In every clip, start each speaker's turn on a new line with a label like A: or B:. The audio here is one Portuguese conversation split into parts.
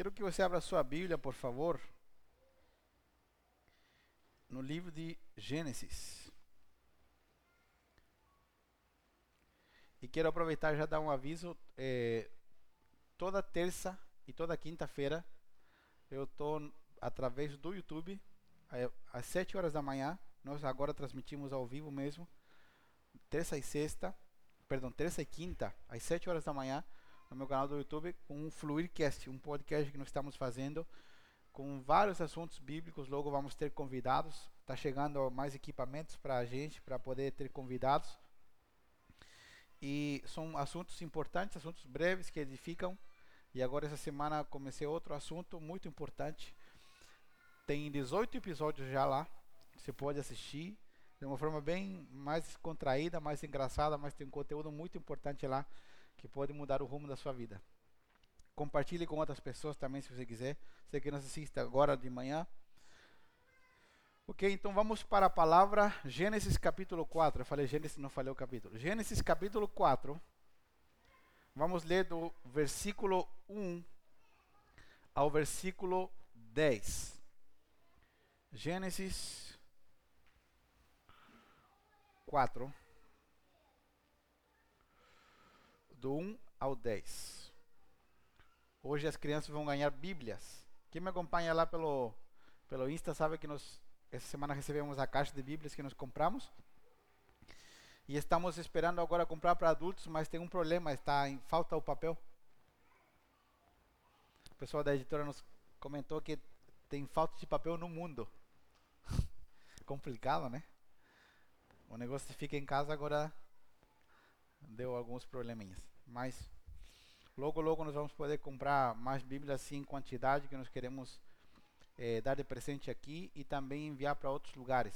A: Quero que você abra sua Bíblia, por favor, no livro de Gênesis. E quero aproveitar e já dar um aviso. É, toda terça e toda quinta-feira eu estou através do YouTube às 7 horas da manhã. Nós agora transmitimos ao vivo mesmo. Terça e sexta, perdão, terça e quinta, às 7 horas da manhã no meu canal do YouTube com um Fluircast, um podcast que nós estamos fazendo com vários assuntos bíblicos. Logo vamos ter convidados. Está chegando mais equipamentos para a gente, para poder ter convidados. E são assuntos importantes, assuntos breves que edificam. E agora essa semana comecei outro assunto muito importante. Tem 18 episódios já lá. Você pode assistir de uma forma bem mais contraída, mais engraçada, mas tem um conteúdo muito importante lá que pode mudar o rumo da sua vida. Compartilhe com outras pessoas também, se você quiser. Você que nos assiste agora de manhã. Ok, então vamos para a palavra Gênesis capítulo 4. Eu falei Gênesis, não falei o capítulo. Gênesis capítulo 4. Vamos ler do versículo 1 ao versículo 10. Gênesis 4. Do 1 ao 10. Hoje as crianças vão ganhar Bíblias. Quem me acompanha lá pelo, pelo Insta sabe que nós, essa semana recebemos a caixa de Bíblias que nós compramos. E estamos esperando agora comprar para adultos, mas tem um problema, está em falta o papel. O pessoal da editora nos comentou que tem falta de papel no mundo. Complicado, né? O negócio fica em casa agora deu alguns probleminhas. Mas logo, logo nós vamos poder comprar mais Bíblias assim em quantidade que nós queremos é, dar de presente aqui e também enviar para outros lugares.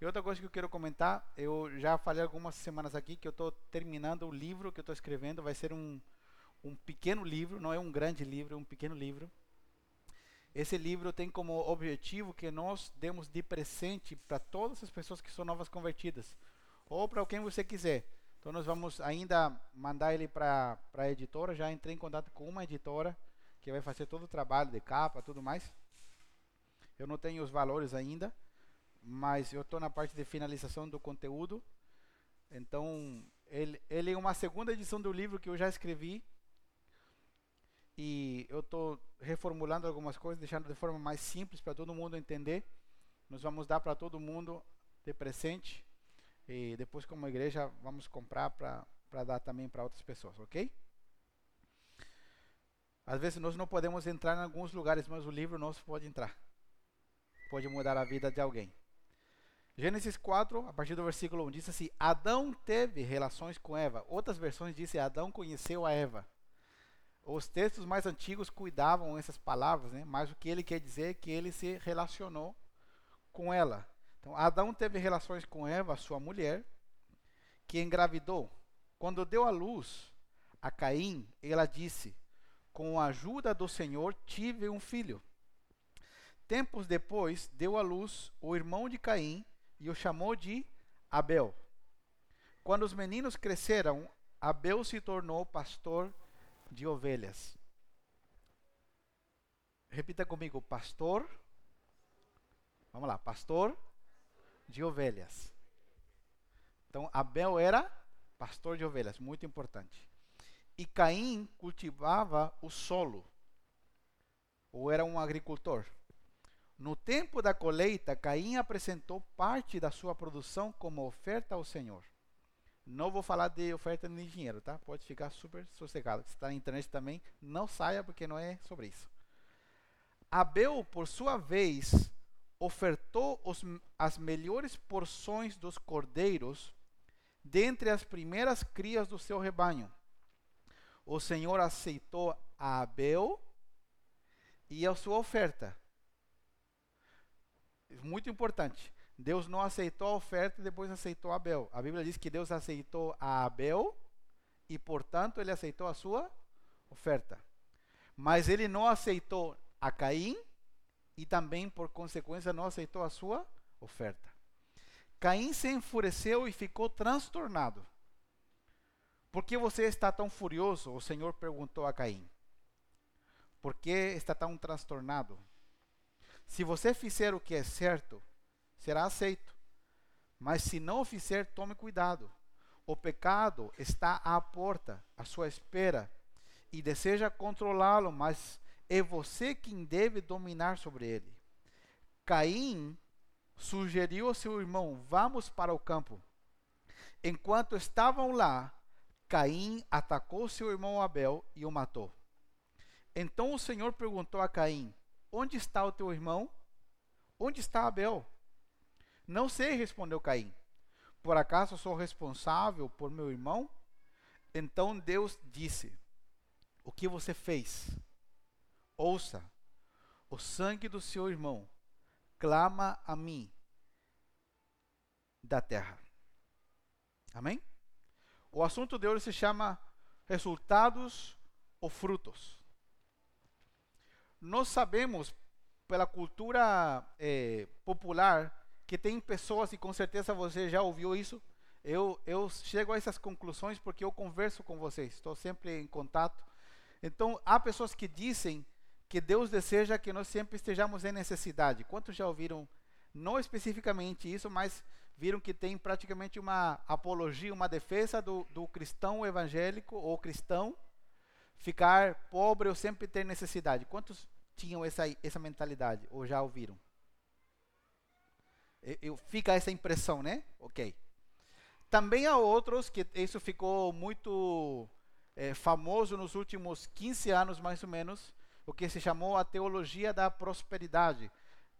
A: E outra coisa que eu quero comentar, eu já falei algumas semanas aqui que eu estou terminando o livro que eu estou escrevendo, vai ser um, um pequeno livro, não é um grande livro, é um pequeno livro. Esse livro tem como objetivo que nós demos de presente para todas as pessoas que são novas convertidas, ou para quem você quiser. Então nós vamos ainda mandar ele para a editora. Já entrei em contato com uma editora que vai fazer todo o trabalho de capa, tudo mais. Eu não tenho os valores ainda, mas eu estou na parte de finalização do conteúdo. Então ele, ele é uma segunda edição do livro que eu já escrevi e eu estou reformulando algumas coisas, deixando de forma mais simples para todo mundo entender. Nós vamos dar para todo mundo de presente e depois, como igreja, vamos comprar para dar também para outras pessoas, ok? Às vezes nós não podemos entrar em alguns lugares, mas o livro nosso pode entrar. Pode mudar a vida de alguém. Gênesis 4, a partir do versículo 1, diz assim: Adão teve relações com Eva. Outras versões dizem: Adão conheceu a Eva. Os textos mais antigos cuidavam essas palavras, né? mas o que ele quer dizer é que ele se relacionou com ela. Então, Adão teve relações com Eva, sua mulher, que engravidou. Quando deu à luz a Caim, ela disse: Com a ajuda do Senhor tive um filho. Tempos depois, deu à luz o irmão de Caim e o chamou de Abel. Quando os meninos cresceram, Abel se tornou pastor de ovelhas. Repita comigo, pastor. Vamos lá, pastor de ovelhas. Então, Abel era pastor de ovelhas, muito importante. E Caim cultivava o solo, ou era um agricultor. No tempo da colheita, Caim apresentou parte da sua produção como oferta ao Senhor. Não vou falar de oferta de dinheiro, tá? Pode ficar super sossegado. Se está na internet também, não saia porque não é sobre isso. Abel, por sua vez, ofertou os, as melhores porções dos cordeiros dentre as primeiras crias do seu rebanho. O Senhor aceitou a Abel e a sua oferta. Muito importante. Deus não aceitou a oferta e depois aceitou Abel. A Bíblia diz que Deus aceitou a Abel e, portanto, ele aceitou a sua oferta. Mas ele não aceitou a Caim e também, por consequência, não aceitou a sua oferta. Caim se enfureceu e ficou transtornado. Por que você está tão furioso? O Senhor perguntou a Caim. Por que está tão transtornado? Se você fizer o que é certo, será aceito. Mas se não fizer, tome cuidado. O pecado está à porta, à sua espera, e deseja controlá-lo, mas é você quem deve dominar sobre ele. Caim sugeriu ao seu irmão: Vamos para o campo. Enquanto estavam lá, Caim atacou seu irmão Abel e o matou. Então o Senhor perguntou a Caim: Onde está o teu irmão? Onde está Abel? Não sei, respondeu Caim. Por acaso sou responsável por meu irmão? Então Deus disse: O que você fez? Ouça, o sangue do seu irmão clama a mim da terra. Amém? O assunto de hoje se chama resultados ou frutos. Nós sabemos, pela cultura eh, popular, que tem pessoas, e com certeza você já ouviu isso, eu, eu chego a essas conclusões porque eu converso com vocês, estou sempre em contato. Então, há pessoas que dizem que Deus deseja que nós sempre estejamos em necessidade. Quantos já ouviram, não especificamente isso, mas viram que tem praticamente uma apologia, uma defesa do, do cristão evangélico ou cristão ficar pobre ou sempre ter necessidade. Quantos tinham essa, essa mentalidade ou já ouviram? Eu, eu, fica essa impressão, né? Ok. Também há outros que isso ficou muito é, famoso nos últimos 15 anos, mais ou menos, o que se chamou a teologia da prosperidade.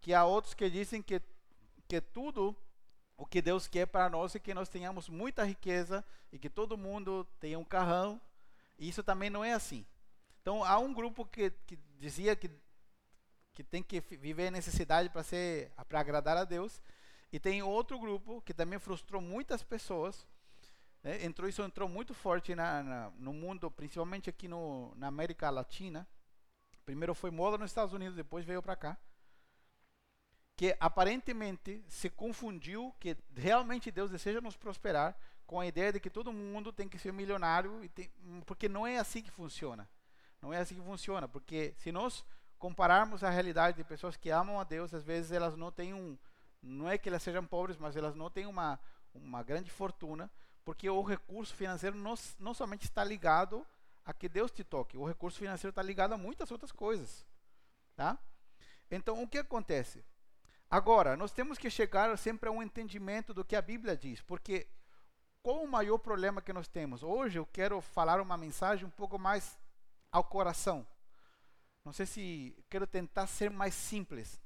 A: Que há outros que dizem que, que tudo o que Deus quer para nós é que nós tenhamos muita riqueza e que todo mundo tenha um carrão. E isso também não é assim. Então, há um grupo que, que dizia que, que tem que viver a necessidade para ser para agradar a Deus. E tem outro grupo que também frustrou muitas pessoas. Né? Entrou, isso entrou muito forte na, na, no mundo, principalmente aqui no, na América Latina. Primeiro foi moda nos Estados Unidos, depois veio para cá que aparentemente se confundiu que realmente Deus deseja nos prosperar com a ideia de que todo mundo tem que ser milionário, tem, porque não é assim que funciona. Não é assim que funciona, porque se nós compararmos a realidade de pessoas que amam a Deus, às vezes elas não têm um, não é que elas sejam pobres, mas elas não têm uma, uma grande fortuna, porque o recurso financeiro não, não somente está ligado a que Deus te toque, o recurso financeiro está ligado a muitas outras coisas, tá? Então, o que acontece? Agora, nós temos que chegar sempre a um entendimento do que a Bíblia diz, porque qual o maior problema que nós temos? Hoje eu quero falar uma mensagem um pouco mais ao coração. Não sei se quero tentar ser mais simples.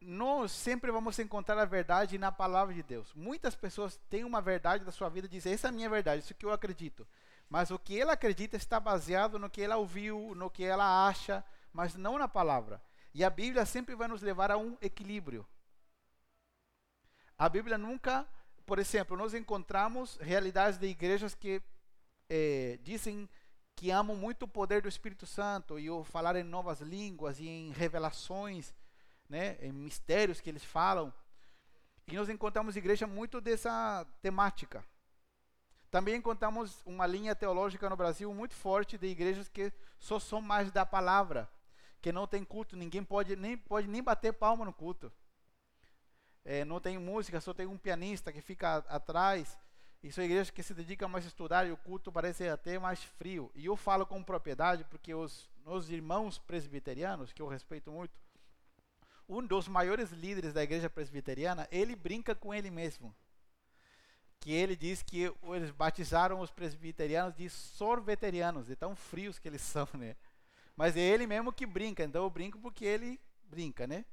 A: Nós sempre vamos encontrar a verdade na palavra de Deus. Muitas pessoas têm uma verdade da sua vida e dizem: essa é a minha verdade, isso que eu acredito. Mas o que ela acredita está baseado no que ela ouviu, no que ela acha, mas não na palavra. E a Bíblia sempre vai nos levar a um equilíbrio. A Bíblia nunca, por exemplo, nós encontramos realidades de igrejas que eh, dizem que amam muito o poder do Espírito Santo e o falar em novas línguas e em revelações, né, em mistérios que eles falam. E nós encontramos igreja muito dessa temática. Também encontramos uma linha teológica no Brasil muito forte de igrejas que só são mais da palavra que não tem culto, ninguém pode nem, pode nem bater palma no culto. É, não tem música, só tem um pianista que fica atrás. E são igrejas que se dedicam mais a estudar e o culto parece até mais frio. E eu falo com propriedade porque os, os irmãos presbiterianos, que eu respeito muito, um dos maiores líderes da igreja presbiteriana, ele brinca com ele mesmo. Que ele diz que eles batizaram os presbiterianos de sorveterianos, de tão frios que eles são, né? Mas é ele mesmo que brinca, então eu brinco porque ele brinca, né?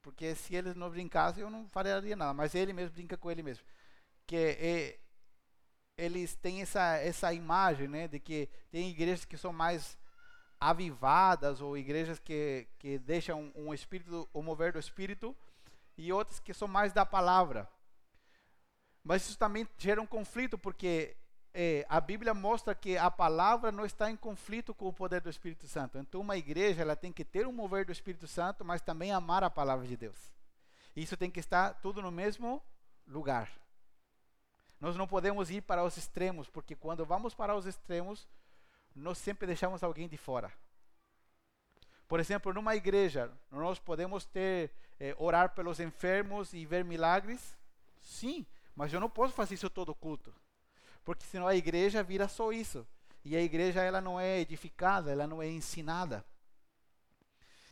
A: Porque se ele não brincasse, eu não faria nada. Mas ele mesmo brinca com ele mesmo. Que é, eles têm essa, essa imagem, né? De que tem igrejas que são mais avivadas ou igrejas que, que deixam um espírito, o mover do espírito e outras que são mais da palavra. Mas isso também gera um conflito porque é, a Bíblia mostra que a palavra não está em conflito com o poder do Espírito Santo. Então, uma igreja ela tem que ter um mover do Espírito Santo, mas também amar a palavra de Deus. Isso tem que estar tudo no mesmo lugar. Nós não podemos ir para os extremos, porque quando vamos para os extremos, nós sempre deixamos alguém de fora. Por exemplo, numa igreja, nós podemos ter eh, orar pelos enfermos e ver milagres? Sim, mas eu não posso fazer isso todo culto. Porque senão a igreja vira só isso. E a igreja ela não é edificada, ela não é ensinada.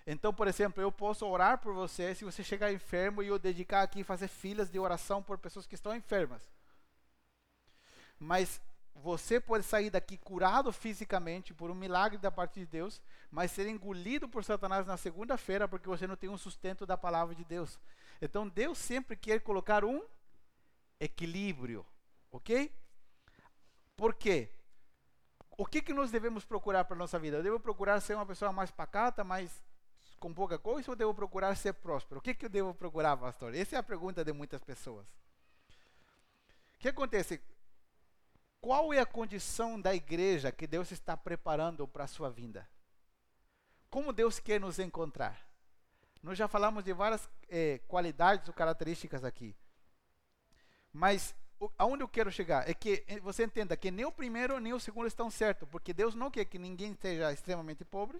A: Então, por exemplo, eu posso orar por você se você chegar enfermo e eu dedicar aqui fazer filas de oração por pessoas que estão enfermas. Mas você pode sair daqui curado fisicamente por um milagre da parte de Deus, mas ser engolido por Satanás na segunda-feira porque você não tem um sustento da palavra de Deus. Então Deus sempre quer colocar um equilíbrio, ok? Por quê? O que, que nós devemos procurar para a nossa vida? Eu devo procurar ser uma pessoa mais pacata, mais com pouca coisa, ou devo procurar ser próspero? O que, que eu devo procurar, pastor? Essa é a pergunta de muitas pessoas. O que acontece? Qual é a condição da igreja que Deus está preparando para a sua vinda? Como Deus quer nos encontrar? Nós já falamos de várias eh, qualidades ou características aqui. Mas o, aonde eu quero chegar é que eh, você entenda que nem o primeiro nem o segundo estão certos, porque Deus não quer que ninguém esteja extremamente pobre,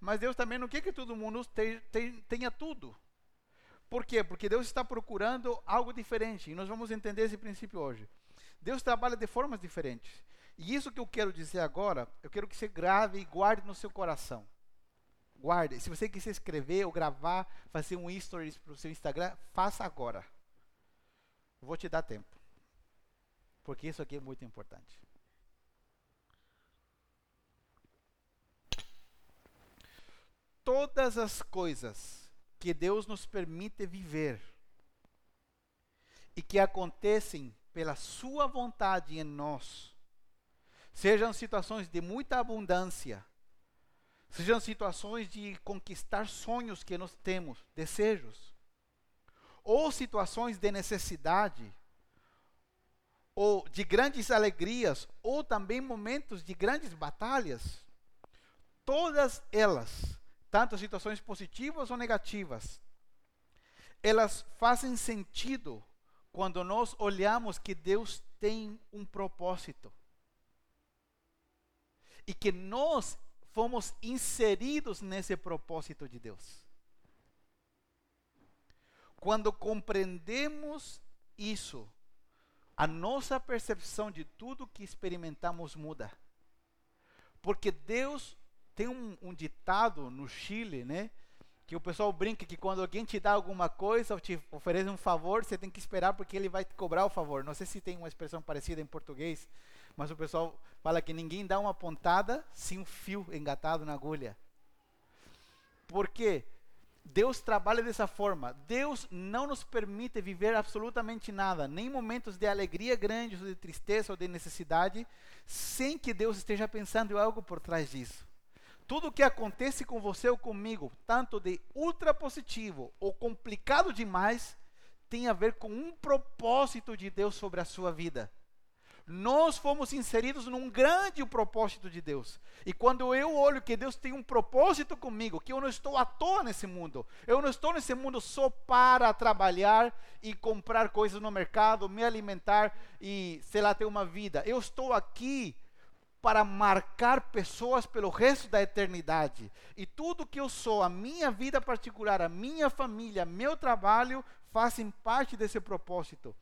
A: mas Deus também não quer que todo mundo te, te, tenha tudo. Por quê? Porque Deus está procurando algo diferente, e nós vamos entender esse princípio hoje. Deus trabalha de formas diferentes. E isso que eu quero dizer agora, eu quero que você grave e guarde no seu coração. Guarde. Se você quiser escrever ou gravar, fazer um stories para o seu Instagram, faça agora. Vou te dar tempo. Porque isso aqui é muito importante. Todas as coisas que Deus nos permite viver e que acontecem pela sua vontade em nós, sejam situações de muita abundância, sejam situações de conquistar sonhos que nós temos, desejos, ou situações de necessidade, ou de grandes alegrias, ou também momentos de grandes batalhas, todas elas, tanto situações positivas ou negativas, elas fazem sentido quando nós olhamos que Deus tem um propósito e que nós fomos inseridos nesse propósito de Deus. Quando compreendemos isso, a nossa percepção de tudo que experimentamos muda. Porque Deus tem um, um ditado no Chile, né? Que o pessoal brinca que quando alguém te dá alguma coisa ou te oferece um favor, você tem que esperar porque ele vai te cobrar o favor. Não sei se tem uma expressão parecida em português, mas o pessoal fala que ninguém dá uma pontada sem um fio engatado na agulha. Porque Deus trabalha dessa forma. Deus não nos permite viver absolutamente nada, nem momentos de alegria grande, ou de tristeza ou de necessidade, sem que Deus esteja pensando em algo por trás disso. Tudo que acontece com você ou comigo, tanto de ultra positivo ou complicado demais, tem a ver com um propósito de Deus sobre a sua vida. Nós fomos inseridos num grande propósito de Deus. E quando eu olho que Deus tem um propósito comigo, que eu não estou à toa nesse mundo, eu não estou nesse mundo só para trabalhar e comprar coisas no mercado, me alimentar e, sei lá, ter uma vida. Eu estou aqui para marcar pessoas pelo resto da eternidade. E tudo que eu sou, a minha vida particular, a minha família, meu trabalho, fazem parte desse propósito.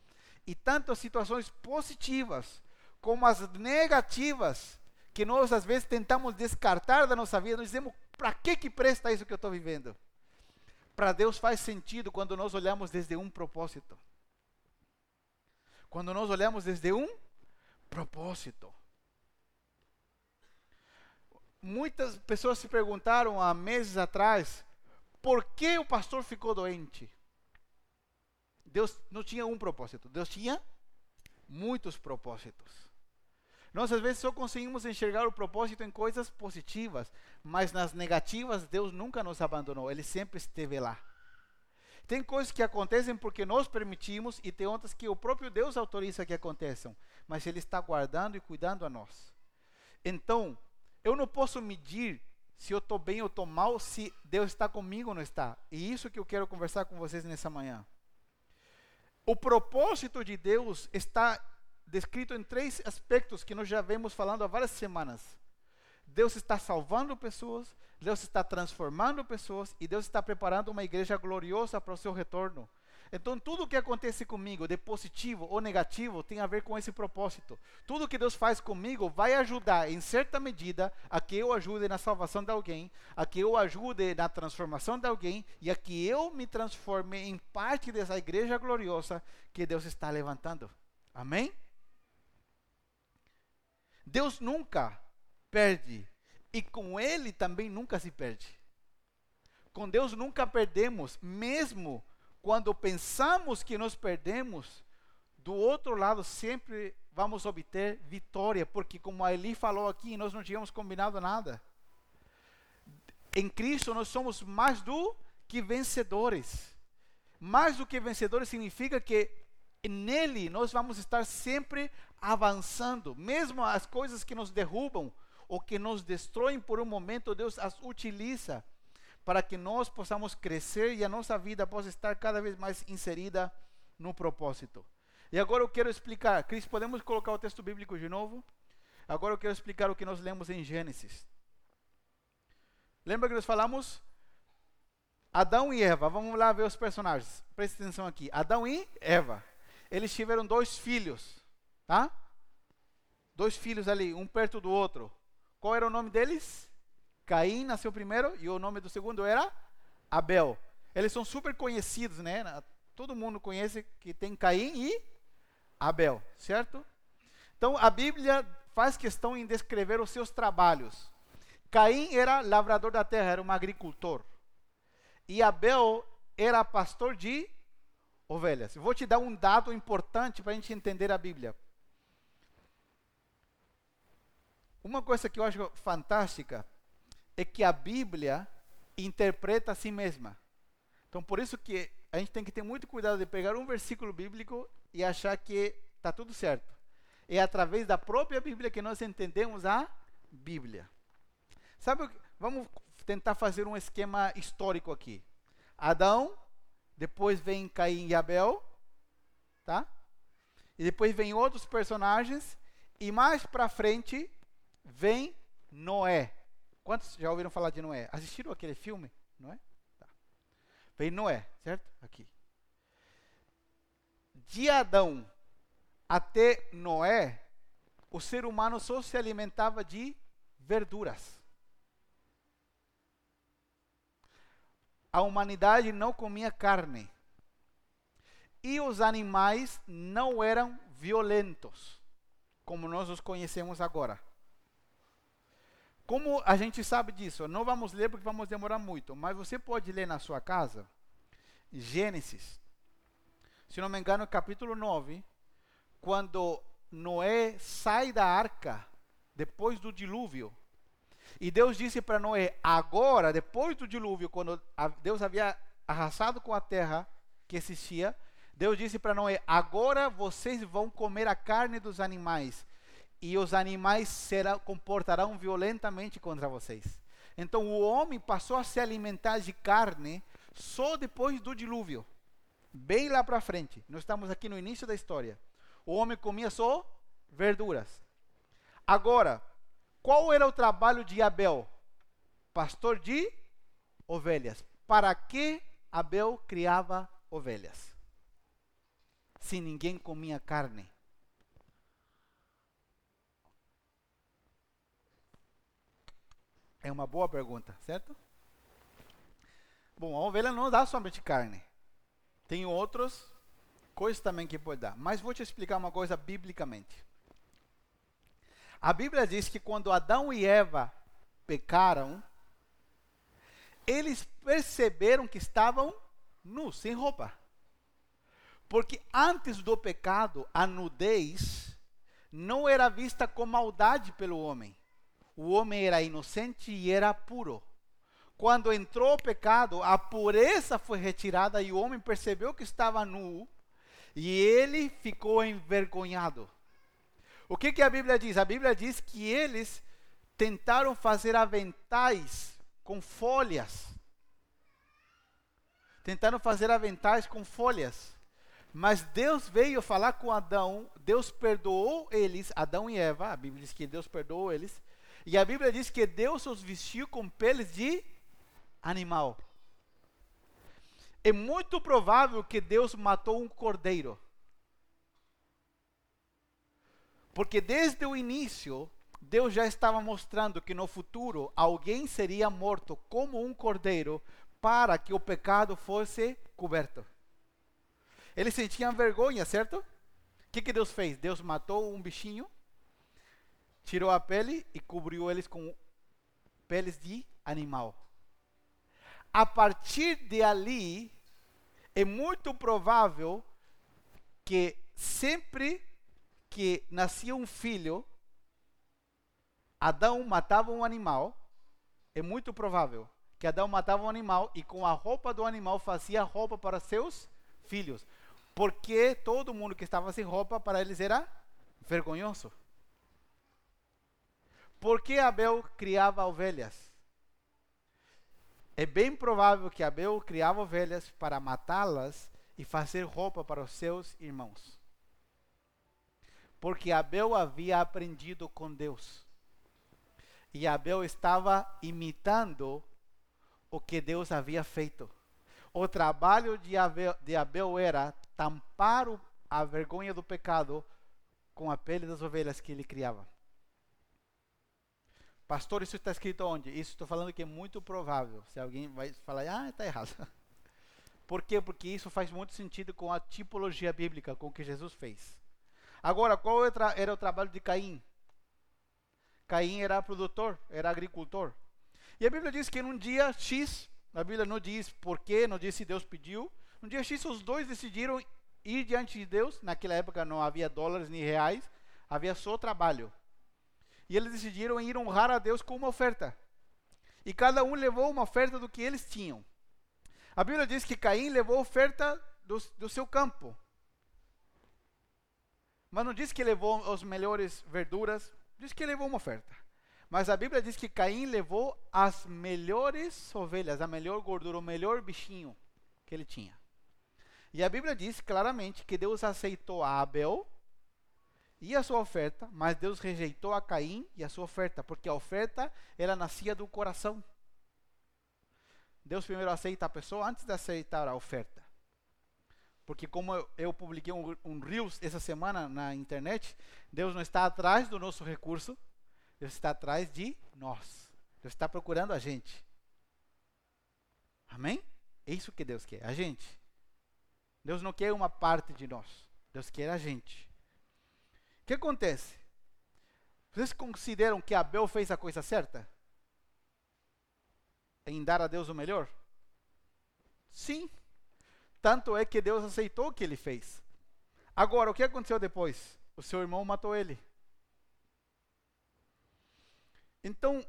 A: E tanto as situações positivas como as negativas, que nós às vezes tentamos descartar da nossa vida, nós dizemos: para que, que presta isso que eu estou vivendo? Para Deus faz sentido quando nós olhamos desde um propósito. Quando nós olhamos desde um propósito muitas pessoas se perguntaram há meses atrás por que o pastor ficou doente. Deus não tinha um propósito, Deus tinha muitos propósitos. Nós às vezes só conseguimos enxergar o propósito em coisas positivas, mas nas negativas Deus nunca nos abandonou, Ele sempre esteve lá. Tem coisas que acontecem porque nós permitimos e tem outras que o próprio Deus autoriza que aconteçam, mas Ele está guardando e cuidando a nós. Então, eu não posso medir se eu estou bem ou estou mal, se Deus está comigo ou não está. E isso que eu quero conversar com vocês nessa manhã. O propósito de Deus está descrito em três aspectos que nós já vemos falando há várias semanas. Deus está salvando pessoas, Deus está transformando pessoas e Deus está preparando uma igreja gloriosa para o seu retorno. Então, tudo que acontece comigo, de positivo ou negativo, tem a ver com esse propósito. Tudo que Deus faz comigo vai ajudar, em certa medida, a que eu ajude na salvação de alguém, a que eu ajude na transformação de alguém e a que eu me transforme em parte dessa igreja gloriosa que Deus está levantando. Amém? Deus nunca perde e com Ele também nunca se perde. Com Deus nunca perdemos, mesmo quando pensamos que nos perdemos, do outro lado sempre vamos obter vitória, porque como a Eli falou aqui, nós não tínhamos combinado nada. Em Cristo nós somos mais do que vencedores. Mais do que vencedores significa que nele nós vamos estar sempre avançando, mesmo as coisas que nos derrubam ou que nos destroem por um momento, Deus as utiliza para que nós possamos crescer e a nossa vida possa estar cada vez mais inserida no propósito. E agora eu quero explicar, Cris, podemos colocar o texto bíblico de novo? Agora eu quero explicar o que nós lemos em Gênesis. Lembra que nós falamos? Adão e Eva, vamos lá ver os personagens. Preste atenção aqui. Adão e Eva. Eles tiveram dois filhos, tá? Dois filhos ali, um perto do outro. Qual era o nome deles? Caim nasceu primeiro e o nome do segundo era Abel. Eles são super conhecidos, né? Todo mundo conhece que tem Caim e Abel, certo? Então a Bíblia faz questão em descrever os seus trabalhos. Caim era lavrador da terra, era um agricultor. E Abel era pastor de ovelhas. vou te dar um dado importante para a gente entender a Bíblia. Uma coisa que eu acho fantástica é que a Bíblia interpreta a si mesma. Então, por isso que a gente tem que ter muito cuidado de pegar um versículo bíblico e achar que está tudo certo. É através da própria Bíblia que nós entendemos a Bíblia. Sabe, vamos tentar fazer um esquema histórico aqui. Adão, depois vem Caim e Abel, tá? E depois vem outros personagens e mais para frente vem Noé. Quantos já ouviram falar de Noé? Assistiram aquele filme? Noé? Tá. Vem Noé, certo? Aqui. De Adão até Noé, o ser humano só se alimentava de verduras. A humanidade não comia carne. E os animais não eram violentos, como nós os conhecemos agora. Como a gente sabe disso? Não vamos ler porque vamos demorar muito, mas você pode ler na sua casa Gênesis, se não me engano, capítulo 9, quando Noé sai da arca depois do dilúvio. E Deus disse para Noé: agora, depois do dilúvio, quando Deus havia arrasado com a terra que existia, Deus disse para Noé: agora vocês vão comer a carne dos animais e os animais serão, comportarão violentamente contra vocês. Então o homem passou a se alimentar de carne só depois do dilúvio. Bem lá para frente. Nós estamos aqui no início da história. O homem comia só verduras. Agora, qual era o trabalho de Abel? Pastor de ovelhas. Para que Abel criava ovelhas? Se ninguém comia carne. É uma boa pergunta, certo? Bom, a ovelha não dá somente carne. Tem outras coisas também que pode dar. Mas vou te explicar uma coisa biblicamente. A Bíblia diz que quando Adão e Eva pecaram, eles perceberam que estavam nus, sem roupa. Porque antes do pecado, a nudez não era vista com maldade pelo homem o homem era inocente e era puro. Quando entrou o pecado, a pureza foi retirada e o homem percebeu que estava nu e ele ficou envergonhado. O que, que a Bíblia diz? A Bíblia diz que eles tentaram fazer aventais com folhas. Tentaram fazer aventais com folhas. Mas Deus veio falar com Adão, Deus perdoou eles, Adão e Eva, a Bíblia diz que Deus perdoou eles, E a Bíblia diz que Deus os vestiu com peles de animal. É muito provável que Deus matou um cordeiro. Porque desde o início, Deus já estava mostrando que no futuro alguém seria morto como um cordeiro para que o pecado fosse coberto. Eles sentiam vergonha, certo? O que, que Deus fez? Deus matou um bichinho, tirou a pele e cobriu eles com peles de animal. A partir de ali, é muito provável que sempre que nascia um filho, Adão matava um animal. É muito provável que Adão matava um animal e com a roupa do animal fazia roupa para seus filhos. Porque todo mundo que estava sem roupa para eles era vergonhoso. Por que Abel criava ovelhas? É bem provável que Abel criava ovelhas para matá-las e fazer roupa para os seus irmãos. Porque Abel havia aprendido com Deus. E Abel estava imitando o que Deus havia feito. O trabalho de Abel, de Abel era tampar a vergonha do pecado com a pele das ovelhas que ele criava. Pastor, isso está escrito onde? Isso estou falando que é muito provável. Se alguém vai falar, ah, está errado. Por quê? Porque isso faz muito sentido com a tipologia bíblica, com o que Jesus fez. Agora, qual era o trabalho de Caim? Caim era produtor, era agricultor. E a Bíblia diz que num dia X, a Bíblia não diz porquê, não diz se Deus pediu. Um dia X, os dois decidiram ir diante de Deus. Naquela época não havia dólares nem reais, havia só trabalho. E eles decidiram ir honrar a Deus com uma oferta. E cada um levou uma oferta do que eles tinham. A Bíblia diz que Caim levou oferta do, do seu campo. Mas não diz que levou as melhores verduras, diz que levou uma oferta. Mas a Bíblia diz que Caim levou as melhores ovelhas, a melhor gordura, o melhor bichinho que ele tinha. E a Bíblia diz claramente que Deus aceitou Abel e a sua oferta, mas Deus rejeitou a Caim e a sua oferta, porque a oferta ela nascia do coração. Deus primeiro aceita a pessoa antes de aceitar a oferta. Porque como eu, eu publiquei um, um Reels essa semana na internet, Deus não está atrás do nosso recurso, Deus está atrás de nós. Deus está procurando a gente. Amém? É isso que Deus quer, a gente. Deus não quer uma parte de nós. Deus quer a gente. Que acontece? Vocês consideram que Abel fez a coisa certa? Em dar a Deus o melhor? Sim. Tanto é que Deus aceitou o que ele fez. Agora, o que aconteceu depois? O seu irmão matou ele. Então,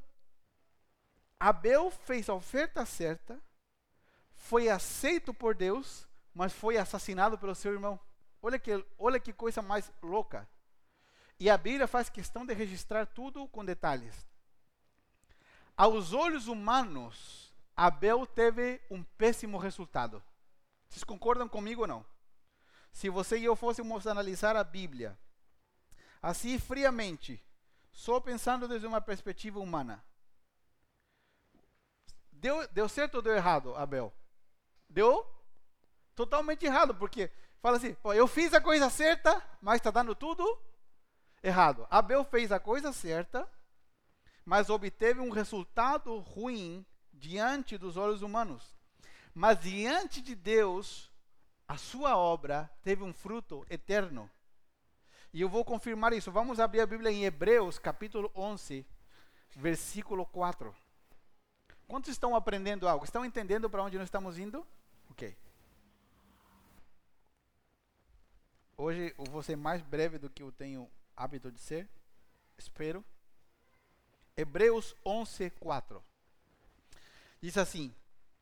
A: Abel fez a oferta certa, foi aceito por Deus, mas foi assassinado pelo seu irmão. Olha que, olha que coisa mais louca. E a Bíblia faz questão de registrar tudo com detalhes. Aos olhos humanos, Abel teve um péssimo resultado. Vocês concordam comigo ou não? Se você e eu fôssemos analisar a Bíblia, assim friamente, só pensando desde uma perspectiva humana. Deu, deu certo ou deu errado, Abel? Deu totalmente errado, porque fala assim: eu fiz a coisa certa, mas está dando tudo errado. Abel fez a coisa certa, mas obteve um resultado ruim diante dos olhos humanos. Mas diante de Deus, a sua obra teve um fruto eterno. E eu vou confirmar isso. Vamos abrir a Bíblia em Hebreus, capítulo 11, versículo 4. Quantos estão aprendendo algo? Estão entendendo para onde nós estamos indo? Ok. Hoje eu vou ser mais breve do que eu tenho hábito de ser. Espero. Hebreus 11, 4. Diz assim: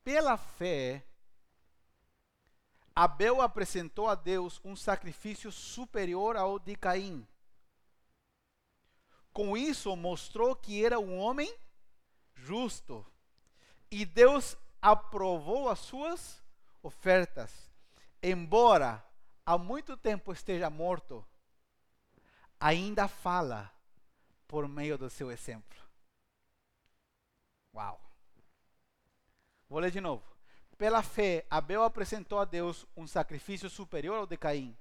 A: Pela fé Abel apresentou a Deus um sacrifício superior ao de Caim. Com isso, mostrou que era um homem justo. E Deus aprovou as suas ofertas. Embora há muito tempo esteja morto, ainda fala por meio do seu exemplo. Uau! Vou ler de novo. Pela fé, Abel apresentou a Deus um sacrifício superior ao de Caim.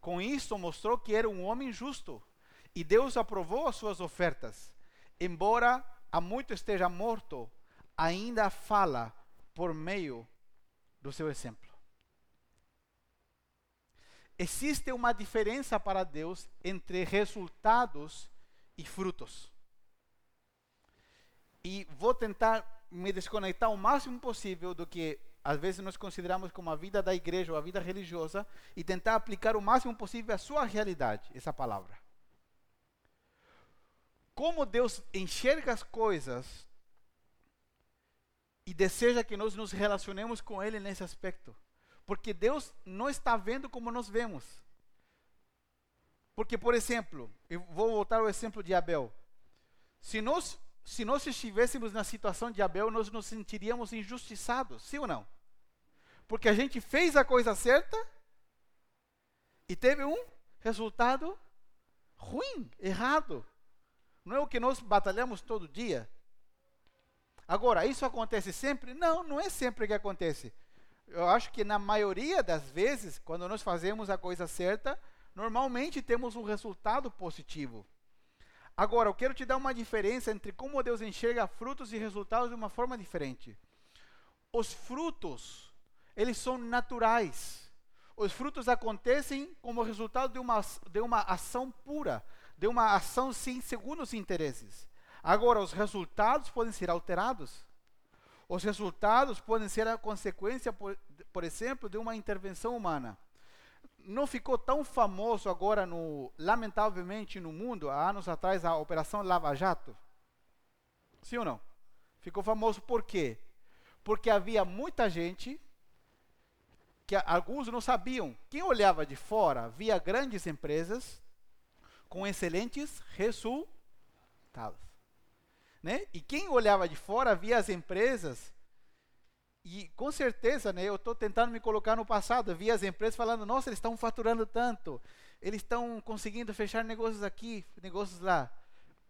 A: Com isso, mostrou que era um homem justo. E Deus aprovou as suas ofertas. Embora há muito esteja morto, ainda fala por meio do seu exemplo. Existe uma diferença para Deus entre resultados e frutos. E vou tentar me desconectar o máximo possível do que às vezes nós consideramos como a vida da igreja ou a vida religiosa e tentar aplicar o máximo possível a sua realidade, essa palavra. Como Deus enxerga as coisas e deseja que nós nos relacionemos com Ele nesse aspecto. Porque Deus não está vendo como nós vemos. Porque, por exemplo, eu vou voltar ao exemplo de Abel. Se nós, se nós estivéssemos na situação de Abel, nós nos sentiríamos injustiçados, sim ou não? Porque a gente fez a coisa certa e teve um resultado ruim, errado. Não é o que nós batalhamos todo dia. Agora, isso acontece sempre? Não, não é sempre que acontece. Eu acho que na maioria das vezes, quando nós fazemos a coisa certa, normalmente temos um resultado positivo. Agora, eu quero te dar uma diferença entre como Deus enxerga frutos e resultados de uma forma diferente. Os frutos, eles são naturais. Os frutos acontecem como resultado de uma, de uma ação pura, de uma ação sim segundo os interesses. Agora, os resultados podem ser alterados. Os resultados podem ser a consequência, por, por exemplo, de uma intervenção humana. Não ficou tão famoso agora, no, lamentavelmente, no mundo, há anos atrás, a Operação Lava Jato? Sim ou não? Ficou famoso por quê? Porque havia muita gente que alguns não sabiam. Quem olhava de fora via grandes empresas com excelentes resultados. Né? E quem olhava de fora via as empresas e com certeza, né, eu estou tentando me colocar no passado, via as empresas falando, nossa, eles estão faturando tanto, eles estão conseguindo fechar negócios aqui, negócios lá.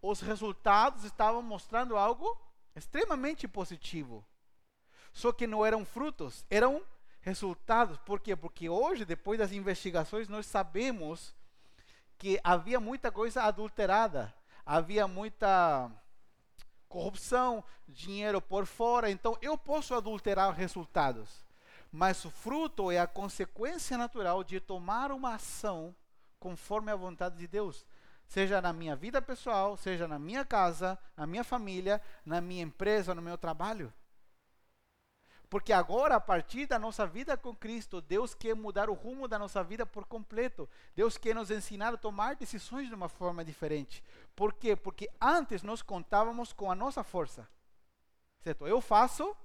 A: Os resultados estavam mostrando algo extremamente positivo. Só que não eram frutos, eram resultados. Por quê? Porque hoje, depois das investigações, nós sabemos que havia muita coisa adulterada, havia muita corrupção, dinheiro por fora. Então eu posso adulterar resultados, mas o fruto é a consequência natural de tomar uma ação conforme a vontade de Deus. Seja na minha vida pessoal, seja na minha casa, na minha família, na minha empresa, no meu trabalho. Porque agora, a partir da nossa vida com Cristo, Deus quer mudar o rumo da nossa vida por completo. Deus quer nos ensinar a tomar decisões de uma forma diferente. Por quê? Porque antes nós contávamos com a nossa força. Certo? Eu faço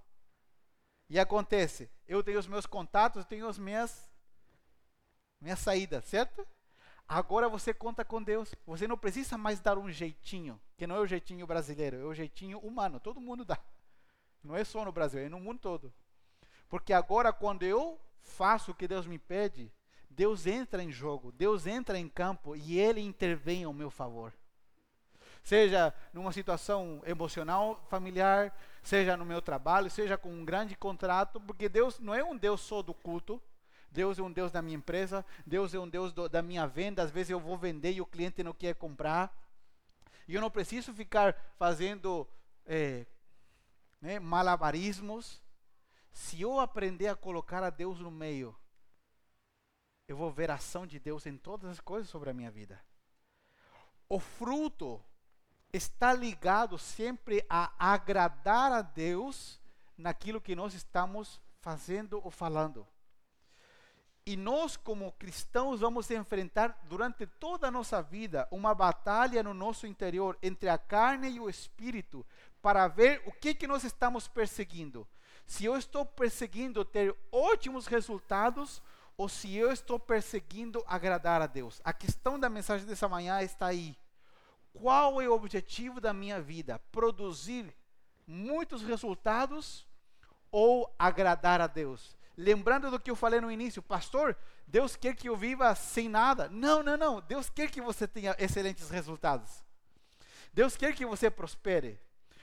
A: e acontece. Eu tenho os meus contatos, tenho as minhas, minhas saídas, certo? Agora você conta com Deus. Você não precisa mais dar um jeitinho, que não é o jeitinho brasileiro, é o jeitinho humano. Todo mundo dá. Não é só no Brasil, é no mundo todo. Porque agora, quando eu faço o que Deus me pede, Deus entra em jogo, Deus entra em campo e Ele intervém ao meu favor. Seja numa situação emocional, familiar, seja no meu trabalho, seja com um grande contrato, porque Deus não é um Deus só do culto, Deus é um Deus da minha empresa, Deus é um Deus do, da minha venda. Às vezes eu vou vender e o cliente não quer comprar. E eu não preciso ficar fazendo é, né, malabarismos, se eu aprender a colocar a Deus no meio, eu vou ver a ação de Deus em todas as coisas sobre a minha vida. O fruto está ligado sempre a agradar a Deus naquilo que nós estamos fazendo ou falando. E nós, como cristãos, vamos enfrentar durante toda a nossa vida uma batalha no nosso interior entre a carne e o espírito para ver o que, que nós estamos perseguindo. Se eu estou perseguindo ter ótimos resultados ou se eu estou perseguindo agradar a Deus. A questão da mensagem dessa manhã está aí. Qual é o objetivo da minha vida? Produzir muitos resultados ou agradar a Deus? Lembrando do que eu falei no início, pastor, Deus quer que eu viva sem nada. Não, não, não. Deus quer que você tenha excelentes resultados. Deus quer que você prospere.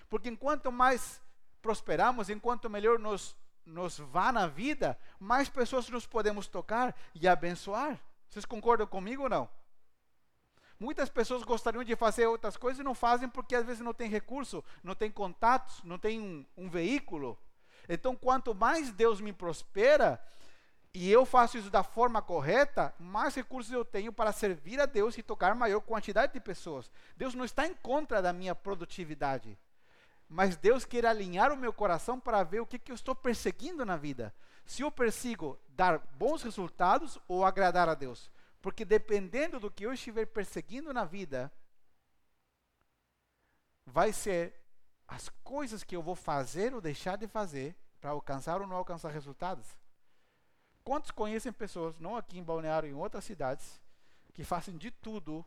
A: Porque enquanto mais prosperamos, enquanto melhor nos, nos vá na vida, mais pessoas nos podemos tocar e abençoar. Vocês concordam comigo ou não? Muitas pessoas gostariam de fazer outras coisas e não fazem porque às vezes não tem recurso, não tem contatos, não tem um, um veículo. Então, quanto mais Deus me prospera e eu faço isso da forma correta, mais recursos eu tenho para servir a Deus e tocar maior quantidade de pessoas. Deus não está em contra da minha produtividade, mas Deus quer alinhar o meu coração para ver o que, que eu estou perseguindo na vida. Se eu persigo dar bons resultados ou agradar a Deus. Porque dependendo do que eu estiver perseguindo na vida, vai ser as coisas que eu vou fazer ou deixar de fazer para alcançar ou não alcançar resultados. Quantos conhecem pessoas, não aqui em Balneário, em outras cidades, que fazem de tudo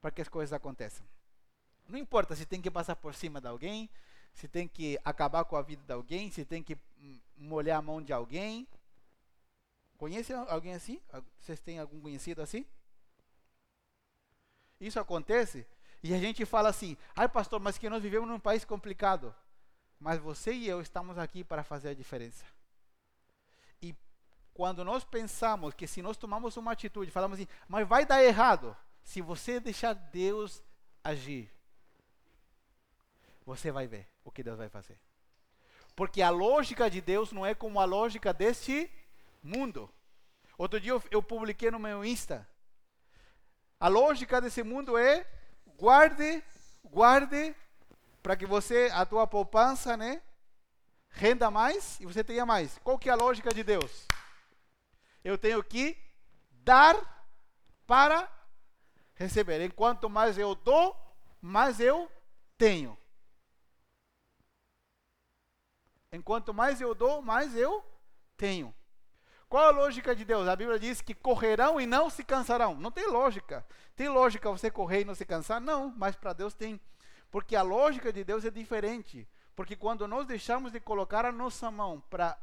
A: para que as coisas aconteçam? Não importa se tem que passar por cima de alguém, se tem que acabar com a vida de alguém, se tem que molhar a mão de alguém, Conhece alguém assim? Vocês têm algum conhecido assim? Isso acontece e a gente fala assim: ai, pastor, mas que nós vivemos num país complicado. Mas você e eu estamos aqui para fazer a diferença. E quando nós pensamos que se nós tomamos uma atitude, falamos assim, mas vai dar errado, se você deixar Deus agir, você vai ver o que Deus vai fazer. Porque a lógica de Deus não é como a lógica deste mundo. Outro dia eu, eu publiquei no meu Insta. A lógica desse mundo é guarde, guarde, para que você, a tua poupança, né, renda mais e você tenha mais. Qual que é a lógica de Deus? Eu tenho que dar para receber. Enquanto mais eu dou, mais eu tenho. Enquanto mais eu dou, mais eu tenho. Qual a lógica de Deus? A Bíblia diz que correrão e não se cansarão. Não tem lógica. Tem lógica você correr e não se cansar? Não, mas para Deus tem. Porque a lógica de Deus é diferente. Porque quando nós deixamos de colocar a nossa mão para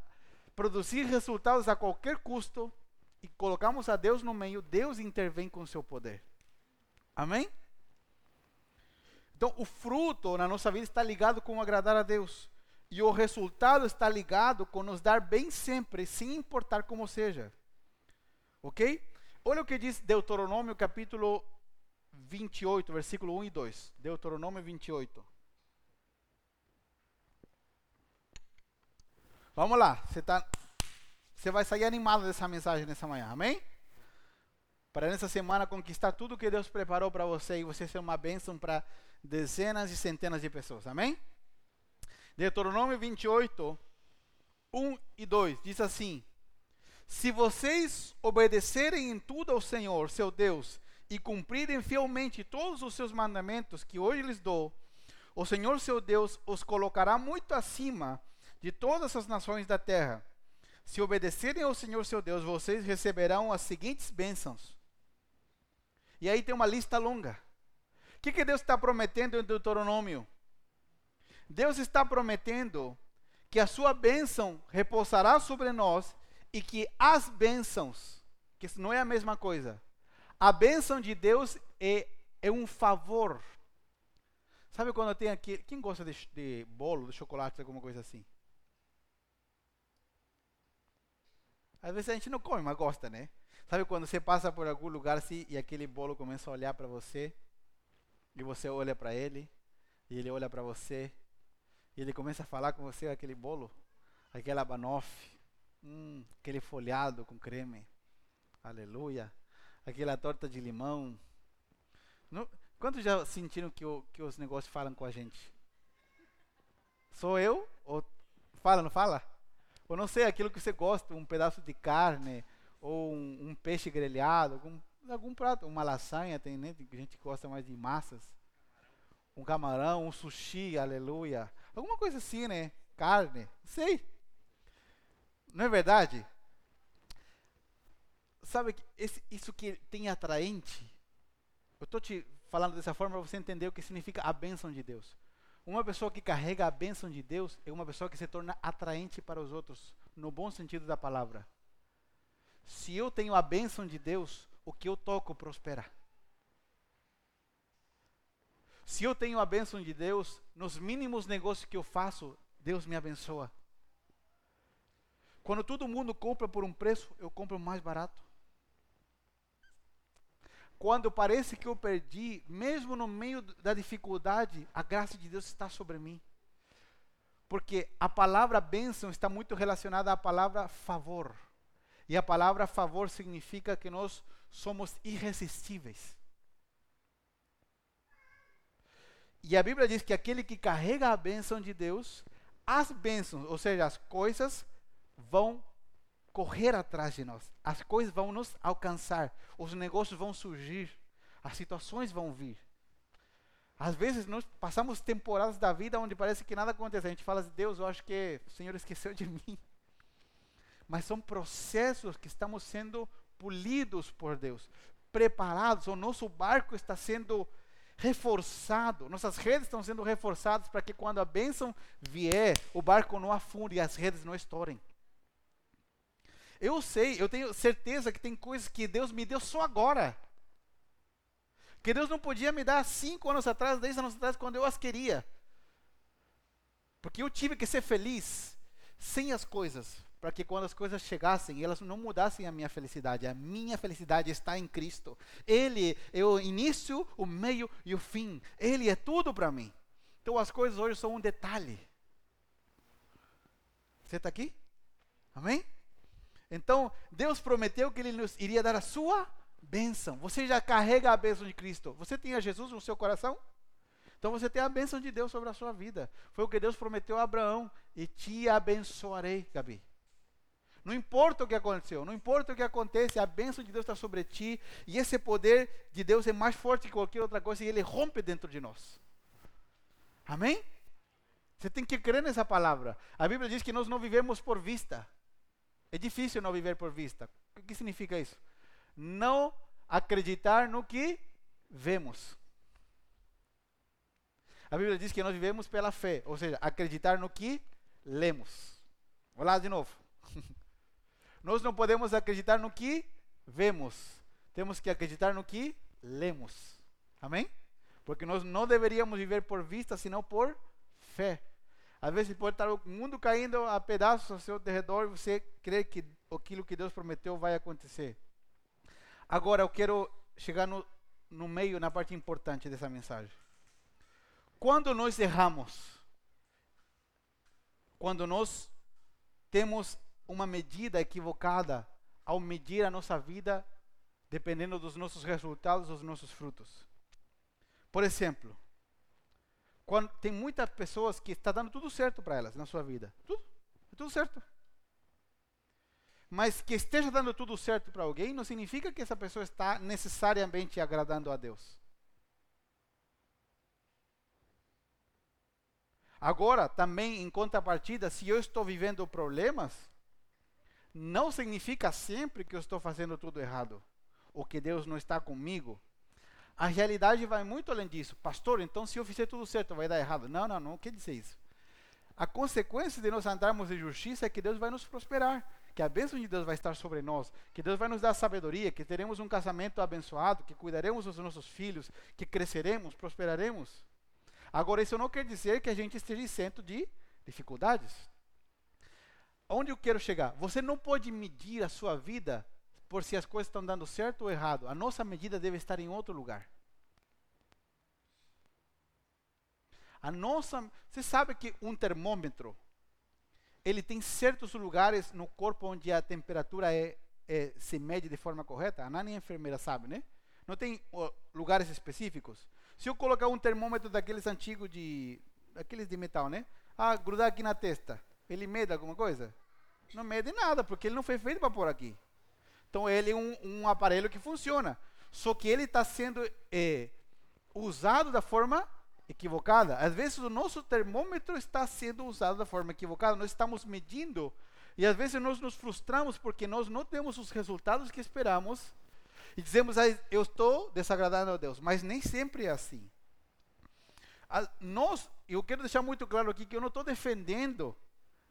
A: produzir resultados a qualquer custo e colocamos a Deus no meio, Deus intervém com o seu poder. Amém? Então, o fruto na nossa vida está ligado com agradar a Deus. E o resultado está ligado com nos dar bem sempre, sem importar como seja. Ok? Olha o que diz Deuteronômio capítulo 28, versículo 1 e 2. Deuteronômio 28. Vamos lá, você tá, você vai sair animado dessa mensagem nessa manhã, amém? Para nessa semana conquistar tudo que Deus preparou para você e você ser uma bênção para dezenas e centenas de pessoas, amém? Deuteronômio 28, 1 e 2 diz assim: Se vocês obedecerem em tudo ao Senhor, seu Deus, e cumprirem fielmente todos os seus mandamentos que hoje lhes dou, o Senhor, seu Deus, os colocará muito acima de todas as nações da terra. Se obedecerem ao Senhor, seu Deus, vocês receberão as seguintes bênçãos. E aí tem uma lista longa. O que, que Deus está prometendo em Deuteronômio? Deus está prometendo que a sua bênção repousará sobre nós e que as bênçãos, que não é a mesma coisa, a bênção de Deus é, é um favor. Sabe quando tem aqui, quem gosta de, de bolo, de chocolate, alguma coisa assim? Às vezes a gente não come, mas gosta, né? Sabe quando você passa por algum lugar assim e aquele bolo começa a olhar para você e você olha para ele e ele olha para você e ele começa a falar com você aquele bolo, aquela banoffee, hum, aquele folhado com creme, aleluia, aquela torta de limão. Quantos já sentiram que, o, que os negócios falam com a gente? Sou eu? Ou fala, não fala? Ou não sei, aquilo que você gosta, um pedaço de carne, ou um, um peixe grelhado, algum, algum prato, uma lasanha, tem né, gente que gosta mais de massas. Um camarão, um sushi, aleluia. Alguma coisa assim, né? Carne, sei. Não é verdade? Sabe esse, isso que tem atraente? Eu estou te falando dessa forma para você entender o que significa a bênção de Deus. Uma pessoa que carrega a bênção de Deus é uma pessoa que se torna atraente para os outros, no bom sentido da palavra. Se eu tenho a bênção de Deus, o que eu toco prospera. Se eu tenho a bênção de Deus, nos mínimos negócios que eu faço, Deus me abençoa. Quando todo mundo compra por um preço, eu compro mais barato. Quando parece que eu perdi, mesmo no meio da dificuldade, a graça de Deus está sobre mim. Porque a palavra bênção está muito relacionada à palavra favor. E a palavra favor significa que nós somos irresistíveis. E a Bíblia diz que aquele que carrega a bênção de Deus, as bênçãos, ou seja, as coisas, vão correr atrás de nós. As coisas vão nos alcançar. Os negócios vão surgir. As situações vão vir. Às vezes nós passamos temporadas da vida onde parece que nada acontece. A gente fala Deus, eu acho que o Senhor esqueceu de mim. Mas são processos que estamos sendo polidos por Deus, preparados. O nosso barco está sendo reforçado, nossas redes estão sendo reforçadas para que quando a bênção vier, o barco não afunde e as redes não estourem. Eu sei, eu tenho certeza que tem coisas que Deus me deu só agora. Que Deus não podia me dar cinco anos atrás, dez anos atrás, quando eu as queria. Porque eu tive que ser feliz sem as coisas para que quando as coisas chegassem, elas não mudassem a minha felicidade. A minha felicidade está em Cristo. Ele é o início, o meio e o fim. Ele é tudo para mim. Então as coisas hoje são um detalhe. Você está aqui? Amém? Então, Deus prometeu que Ele nos iria dar a sua bênção. Você já carrega a bênção de Cristo. Você tem a Jesus no seu coração? Então você tem a bênção de Deus sobre a sua vida. Foi o que Deus prometeu a Abraão. E te abençoarei, Gabi. Não importa o que aconteceu, não importa o que acontece, a bênção de Deus está sobre ti. E esse poder de Deus é mais forte que qualquer outra coisa e ele rompe dentro de nós. Amém? Você tem que crer nessa palavra. A Bíblia diz que nós não vivemos por vista. É difícil não viver por vista. O que significa isso? Não acreditar no que vemos. A Bíblia diz que nós vivemos pela fé, ou seja, acreditar no que lemos. Vou lá de novo. Nós não podemos acreditar no que vemos, temos que acreditar no que lemos. Amém? Porque nós não deveríamos viver por vista, senão por fé. Às vezes pode estar o mundo caindo a pedaços ao seu redor e você crê que aquilo que Deus prometeu vai acontecer. Agora eu quero chegar no, no meio, na parte importante dessa mensagem. Quando nós erramos, quando nós temos uma medida equivocada ao medir a nossa vida dependendo dos nossos resultados, dos nossos frutos. Por exemplo, quando tem muitas pessoas que está dando tudo certo para elas na sua vida, tudo, é tudo certo. Mas que esteja dando tudo certo para alguém não significa que essa pessoa está necessariamente agradando a Deus. Agora, também em contrapartida, se eu estou vivendo problemas, não significa sempre que eu estou fazendo tudo errado, ou que Deus não está comigo. A realidade vai muito além disso. Pastor, então se eu fizer tudo certo, vai dar errado. Não, não, não quer dizer isso. A consequência de nós andarmos em justiça é que Deus vai nos prosperar, que a bênção de Deus vai estar sobre nós, que Deus vai nos dar sabedoria, que teremos um casamento abençoado, que cuidaremos dos nossos filhos, que cresceremos, prosperaremos. Agora, isso não quer dizer que a gente esteja isento de dificuldades. Onde eu quero chegar? Você não pode medir a sua vida por se as coisas estão dando certo ou errado. A nossa medida deve estar em outro lugar. A nossa, você sabe que um termômetro ele tem certos lugares no corpo onde a temperatura é, é, se mede de forma correta. A Nani é enfermeira sabe, né? Não tem lugares específicos. Se eu colocar um termômetro daqueles antigos de, daqueles de metal, né? Ah, grudar aqui na testa. Ele mede alguma coisa? Não mede nada, porque ele não foi feito para pôr aqui. Então ele é um, um, aparelho que funciona. Só que ele está sendo é, usado da forma equivocada. Às vezes o nosso termômetro está sendo usado da forma equivocada. Nós estamos medindo e às vezes nós nos frustramos porque nós não temos os resultados que esperamos e dizemos, ah, eu estou desagradando a Deus. Mas nem sempre é assim. Nós, eu quero deixar muito claro aqui que eu não estou defendendo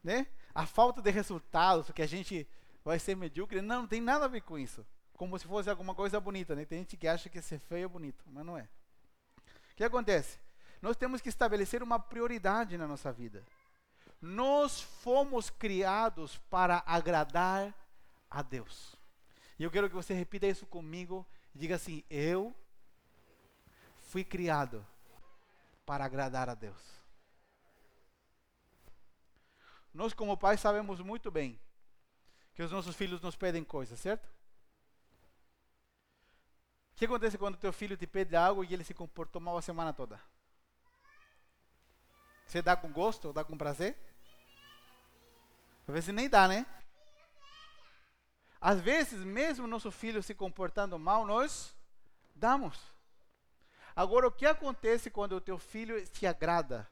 A: né? A falta de resultados, que a gente vai ser medíocre, não, não tem nada a ver com isso. Como se fosse alguma coisa bonita, né? Tem gente que acha que ser feio é bonito, mas não é. O que acontece? nós temos que estabelecer uma prioridade na nossa vida. Nós fomos criados para agradar a Deus. E eu quero que você repita isso comigo e diga assim: Eu fui criado para agradar a Deus. Nós, como pais, sabemos muito bem que os nossos filhos nos pedem coisas, certo? O que acontece quando teu filho te pede algo e ele se comportou mal a semana toda? Você dá com gosto, dá com prazer? Às vezes nem dá, né? Às vezes, mesmo nosso filho se comportando mal, nós damos. Agora, o que acontece quando o teu filho te agrada?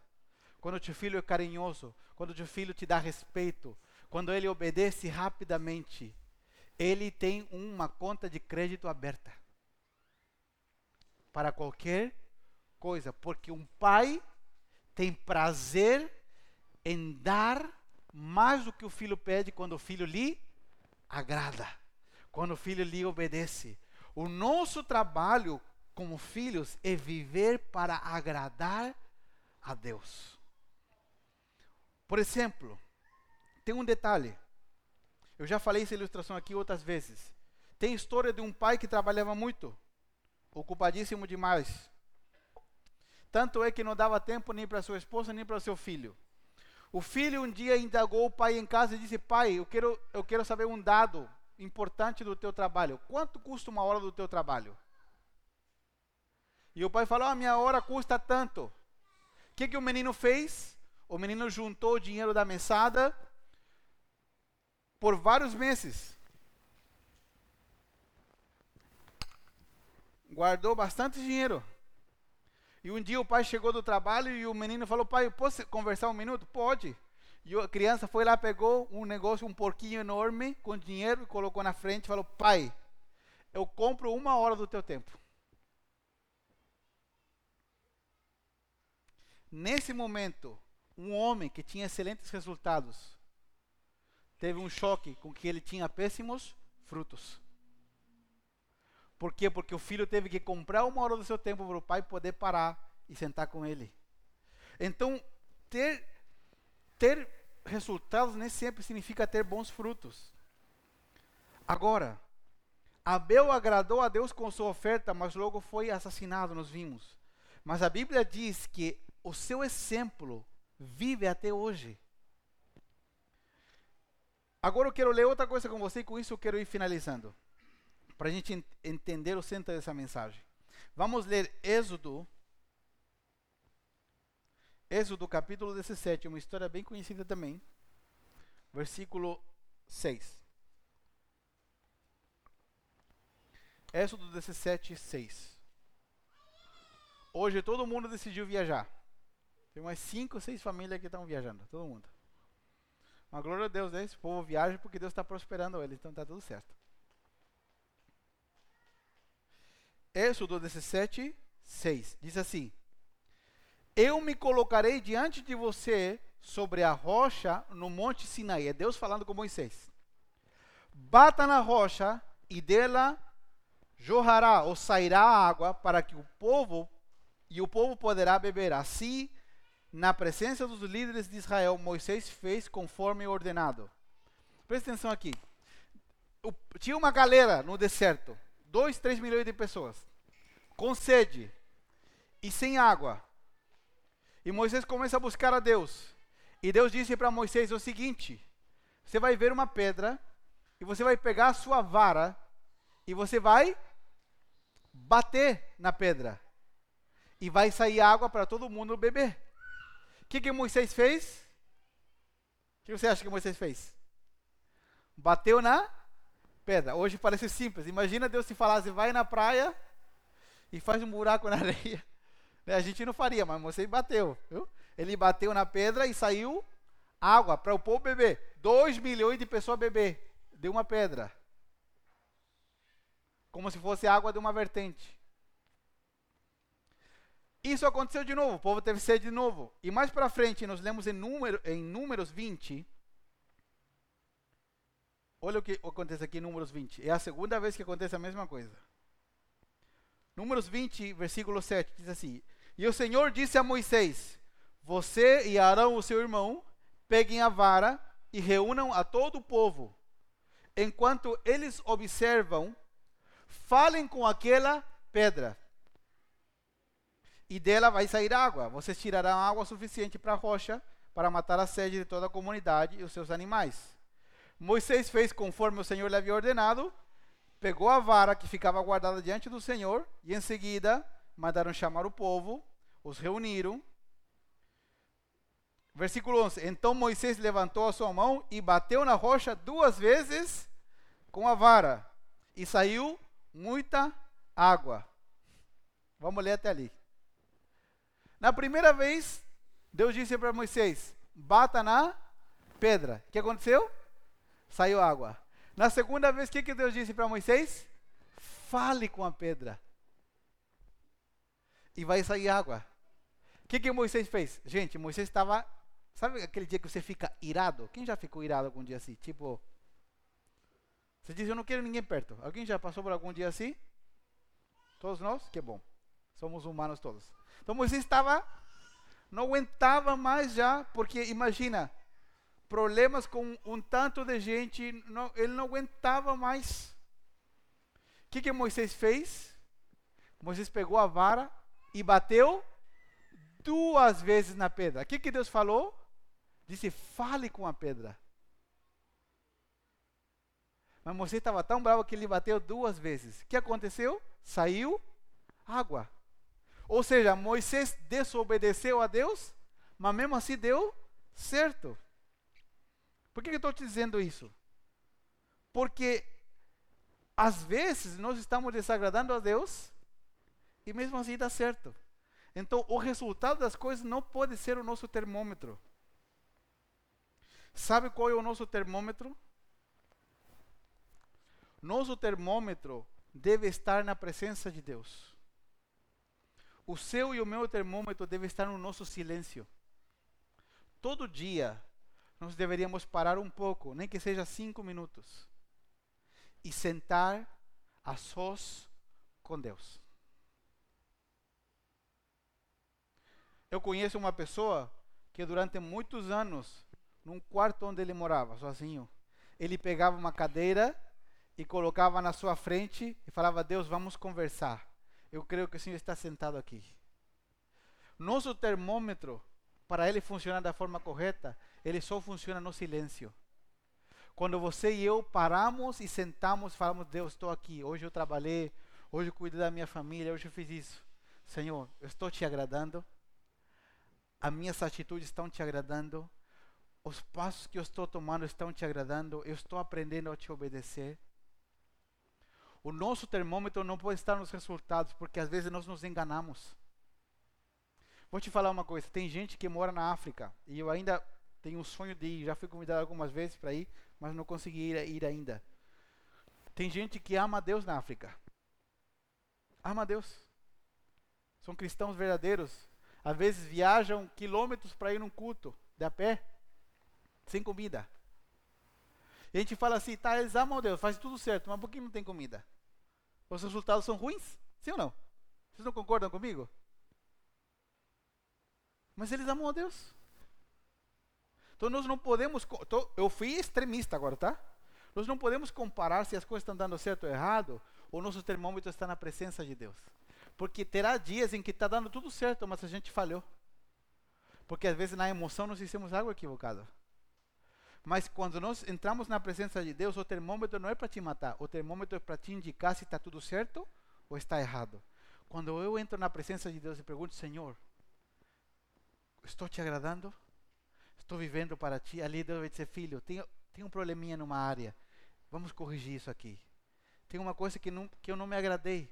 A: Quando o teu filho é carinhoso? Quando o teu filho te dá respeito? Quando ele obedece rapidamente? Ele tem uma conta de crédito aberta para qualquer coisa, porque um pai tem prazer em dar mais do que o filho pede quando o filho lhe agrada, quando o filho lhe obedece. O nosso trabalho como filhos é viver para agradar a Deus. Por exemplo, tem um detalhe. Eu já falei essa ilustração aqui outras vezes. Tem história de um pai que trabalhava muito, ocupadíssimo demais. Tanto é que não dava tempo nem para sua esposa nem para seu filho. O filho um dia indagou o pai em casa e disse: Pai, eu quero, eu quero saber um dado importante do teu trabalho. Quanto custa uma hora do teu trabalho? E o pai falou: A minha hora custa tanto. O que, que o menino fez? O menino juntou o dinheiro da mesada por vários meses. Guardou bastante dinheiro. E um dia o pai chegou do trabalho e o menino falou: Pai, posso conversar um minuto? Pode. E a criança foi lá, pegou um negócio, um porquinho enorme, com dinheiro, e colocou na frente e falou: Pai, eu compro uma hora do teu tempo. Nesse momento, um homem que tinha excelentes resultados teve um choque com que ele tinha péssimos frutos. Por quê? Porque o filho teve que comprar uma hora do seu tempo para o pai poder parar e sentar com ele. Então, ter, ter resultados nem sempre significa ter bons frutos. Agora, Abel agradou a Deus com sua oferta, mas logo foi assassinado, nós vimos. Mas a Bíblia diz que o seu exemplo vive até hoje. Agora eu quero ler outra coisa com você e com isso eu quero ir finalizando para a gente entender o centro dessa mensagem. Vamos ler Êxodo. Êxodo capítulo 17, uma história bem conhecida também. Versículo 6. Êxodo 17, 6. Hoje todo mundo decidiu viajar. Tem umas 5 ou 6 famílias que estão viajando. Todo mundo. Uma glória a Deus, né? Esse povo viaja porque Deus está prosperando eles, então está tudo certo. Êxodo 17, 6. Diz assim: Eu me colocarei diante de você sobre a rocha no monte Sinaí. É Deus falando com Moisés. Bata na rocha e dela jorrará ou sairá água para que o povo e o povo poderá beber. Assim, na presença dos líderes de Israel, Moisés fez conforme ordenado. Presta atenção aqui. O, tinha uma galera no deserto. 2, 3 milhões de pessoas, com sede e sem água. E Moisés começa a buscar a Deus. E Deus disse para Moisés o seguinte: Você vai ver uma pedra, e você vai pegar a sua vara, e você vai bater na pedra. E vai sair água para todo mundo beber. Que, que Moisés fez? O que você acha que Moisés fez? Bateu na pedra. Hoje parece simples. Imagina Deus se falasse, vai na praia e faz um buraco na areia. Né, a gente não faria, mas você bateu. Viu? Ele bateu na pedra e saiu água para o povo beber. 2 milhões de pessoas beber de uma pedra. Como se fosse água de uma vertente. Isso aconteceu de novo, o povo teve sede de novo. E mais para frente, nós lemos em, número, em Números 20, Olha o que acontece aqui em Números 20. É a segunda vez que acontece a mesma coisa. Números 20, versículo 7, diz assim: E o Senhor disse a Moisés: Você e Arão, o seu irmão, peguem a vara e reúnam a todo o povo. Enquanto eles observam, falem com aquela pedra. E dela vai sair água. Vocês tirarão água suficiente para a rocha para matar a sede de toda a comunidade e os seus animais. Moisés fez conforme o Senhor lhe havia ordenado, pegou a vara que ficava guardada diante do Senhor e em seguida mandaram chamar o povo, os reuniram. Versículo 11: Então Moisés levantou a sua mão e bateu na rocha duas vezes com a vara, e saiu muita água. Vamos ler até ali. Na primeira vez, Deus disse para Moisés: bata na pedra. O que aconteceu? Saiu água. Na segunda vez, o que, que Deus disse para Moisés? Fale com a pedra. E vai sair água. O que, que Moisés fez? Gente, Moisés estava. Sabe aquele dia que você fica irado? Quem já ficou irado algum dia assim? Tipo. Você diz, eu não quero ninguém perto. Alguém já passou por algum dia assim? Todos nós? Que bom. Somos humanos todos. Então Moisés estava não aguentava mais já, porque imagina, problemas com um tanto de gente, não, ele não aguentava mais. O que, que Moisés fez? Moisés pegou a vara e bateu duas vezes na pedra. O que, que Deus falou? Disse: fale com a pedra. Mas Moisés estava tão bravo que ele bateu duas vezes. O que aconteceu? Saiu água. Ou seja, Moisés desobedeceu a Deus, mas mesmo assim deu certo. Por que eu estou te dizendo isso? Porque às vezes nós estamos desagradando a Deus e mesmo assim dá certo. Então o resultado das coisas não pode ser o nosso termômetro. Sabe qual é o nosso termômetro? Nosso termômetro deve estar na presença de Deus. O seu e o meu termômetro deve estar no nosso silêncio. Todo dia nós deveríamos parar um pouco, nem que seja cinco minutos, e sentar a sós com Deus. Eu conheço uma pessoa que durante muitos anos, num quarto onde ele morava, sozinho, ele pegava uma cadeira e colocava na sua frente e falava: Deus, vamos conversar eu creio que o Senhor está sentado aqui. Nosso termômetro, para ele funcionar da forma correta, ele só funciona no silêncio. Quando você e eu paramos e sentamos, falamos: Deus, estou aqui. Hoje eu trabalhei, hoje eu cuidei da minha família, hoje eu fiz isso. Senhor, eu estou te agradando. As minhas atitudes estão te agradando. Os passos que eu estou tomando estão te agradando. Eu estou aprendendo a te obedecer. O nosso termômetro não pode estar nos resultados, porque às vezes nós nos enganamos. Vou te falar uma coisa: tem gente que mora na África, e eu ainda tenho um sonho de ir, já fui convidado algumas vezes para ir, mas não consegui ir, ir ainda. Tem gente que ama a Deus na África. Ama a Deus. São cristãos verdadeiros. Às vezes viajam quilômetros para ir num culto, de a pé, sem comida. E a gente fala assim, tá, eles amam Deus, faz tudo certo, mas por que não tem comida? Os resultados são ruins? Sim ou não? Vocês não concordam comigo? Mas eles amam a Deus. Então nós não podemos. Eu fui extremista agora, tá? Nós não podemos comparar se as coisas estão dando certo ou errado, ou nosso termômetro está na presença de Deus. Porque terá dias em que está dando tudo certo, mas a gente falhou. Porque às vezes na emoção nós fizemos algo equivocado. Mas quando nós entramos na presença de Deus, o termômetro não é para te matar, o termômetro é para te indicar se está tudo certo ou está errado. Quando eu entro na presença de Deus e pergunto, Senhor, estou te agradando? Estou vivendo para ti? Ali Deus vai dizer, filho, tem, tem um probleminha numa área, vamos corrigir isso aqui. Tem uma coisa que, não, que eu não me agradei,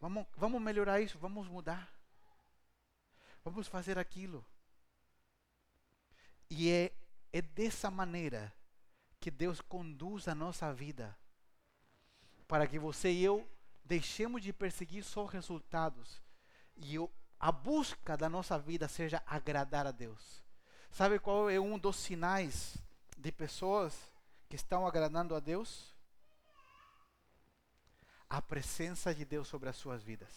A: vamos, vamos melhorar isso, vamos mudar. Vamos fazer aquilo. E é é dessa maneira que Deus conduz a nossa vida. Para que você e eu deixemos de perseguir só resultados e a busca da nossa vida seja agradar a Deus. Sabe qual é um dos sinais de pessoas que estão agradando a Deus? A presença de Deus sobre as suas vidas.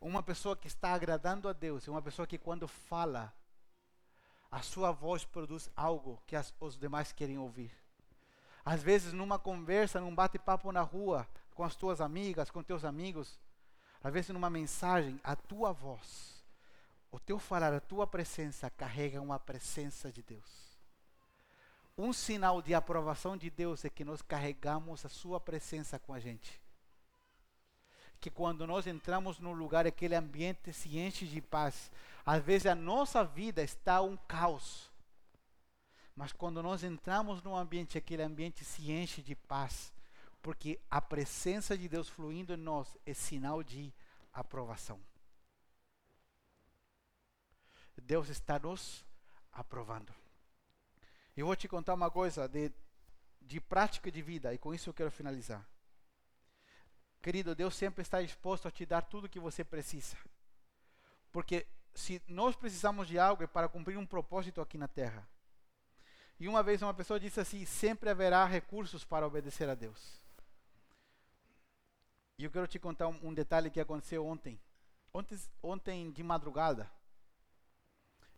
A: Uma pessoa que está agradando a Deus é uma pessoa que, quando fala, a sua voz produz algo que as, os demais querem ouvir. Às vezes, numa conversa, num bate-papo na rua, com as tuas amigas, com teus amigos, às vezes, numa mensagem, a tua voz, o teu falar, a tua presença carrega uma presença de Deus. Um sinal de aprovação de Deus é que nós carregamos a sua presença com a gente. Que quando nós entramos num lugar, aquele ambiente se enche de paz. Às vezes a nossa vida está um caos. Mas quando nós entramos num ambiente, aquele ambiente se enche de paz. Porque a presença de Deus fluindo em nós é sinal de aprovação. Deus está nos aprovando. Eu vou te contar uma coisa de, de prática de vida, e com isso eu quero finalizar. Querido, Deus sempre está disposto a te dar tudo o que você precisa. Porque se nós precisamos de algo é para cumprir um propósito aqui na terra. E uma vez uma pessoa disse assim: sempre haverá recursos para obedecer a Deus. E eu quero te contar um, um detalhe que aconteceu ontem. Ontem, ontem de madrugada,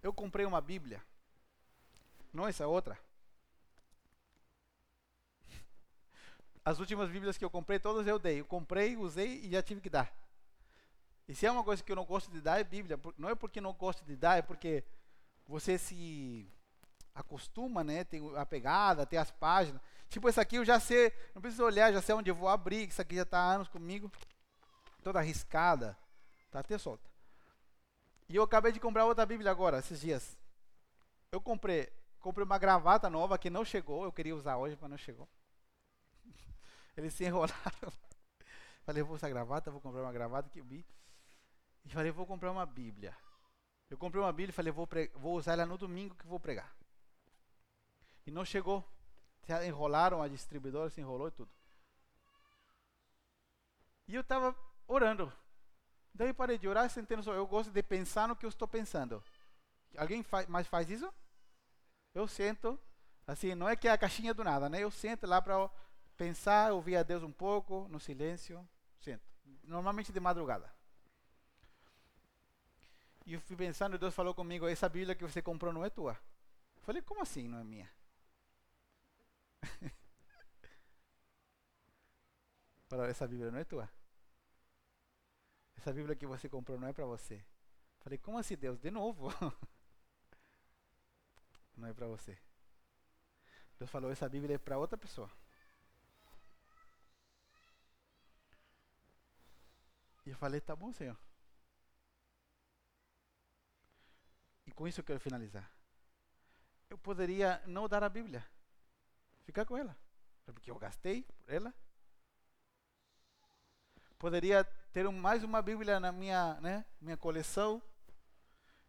A: eu comprei uma Bíblia. Não essa outra. As últimas Bíblias que eu comprei, todas eu dei. Eu comprei, usei e já tive que dar. E se é uma coisa que eu não gosto de dar, é Bíblia. Não é porque não gosto de dar, é porque você se acostuma, né? Tem a pegada, tem as páginas. Tipo, essa aqui eu já sei, não preciso olhar, já sei onde eu vou abrir. Isso aqui já está há anos comigo. Toda arriscada. Está até solta. E eu acabei de comprar outra Bíblia agora, esses dias. Eu comprei Comprei uma gravata nova que não chegou. Eu queria usar hoje, mas não chegou. Eles se enrolaram. Falei, vou usar gravata, vou comprar uma gravata que eu vi. E falei, vou comprar uma Bíblia. Eu comprei uma Bíblia e falei, vou, vou usar ela no domingo que vou pregar. E não chegou. Se enrolaram, a distribuidora se enrolou e tudo. E eu estava orando. Daí parei de orar, sentendo só. Eu gosto de pensar no que eu estou pensando. Alguém faz, mais faz isso? eu sento, assim, não é que é a caixinha do nada, né? Eu sento lá para pensar, ouvir a Deus um pouco, no silêncio, sento. Normalmente de madrugada. E eu fui pensando, Deus falou comigo, essa Bíblia que você comprou não é tua. Eu falei, como assim não é minha? Falou, essa Bíblia não é tua. Essa Bíblia que você comprou não é para você. Eu falei, como assim, Deus? De novo. não é para você. Deus falou: essa Bíblia é para outra pessoa. E eu falei: tá bom, Senhor. E com isso eu quero finalizar. Eu poderia não dar a Bíblia, ficar com ela, porque eu gastei por ela. Poderia ter mais uma Bíblia na minha, né, minha coleção.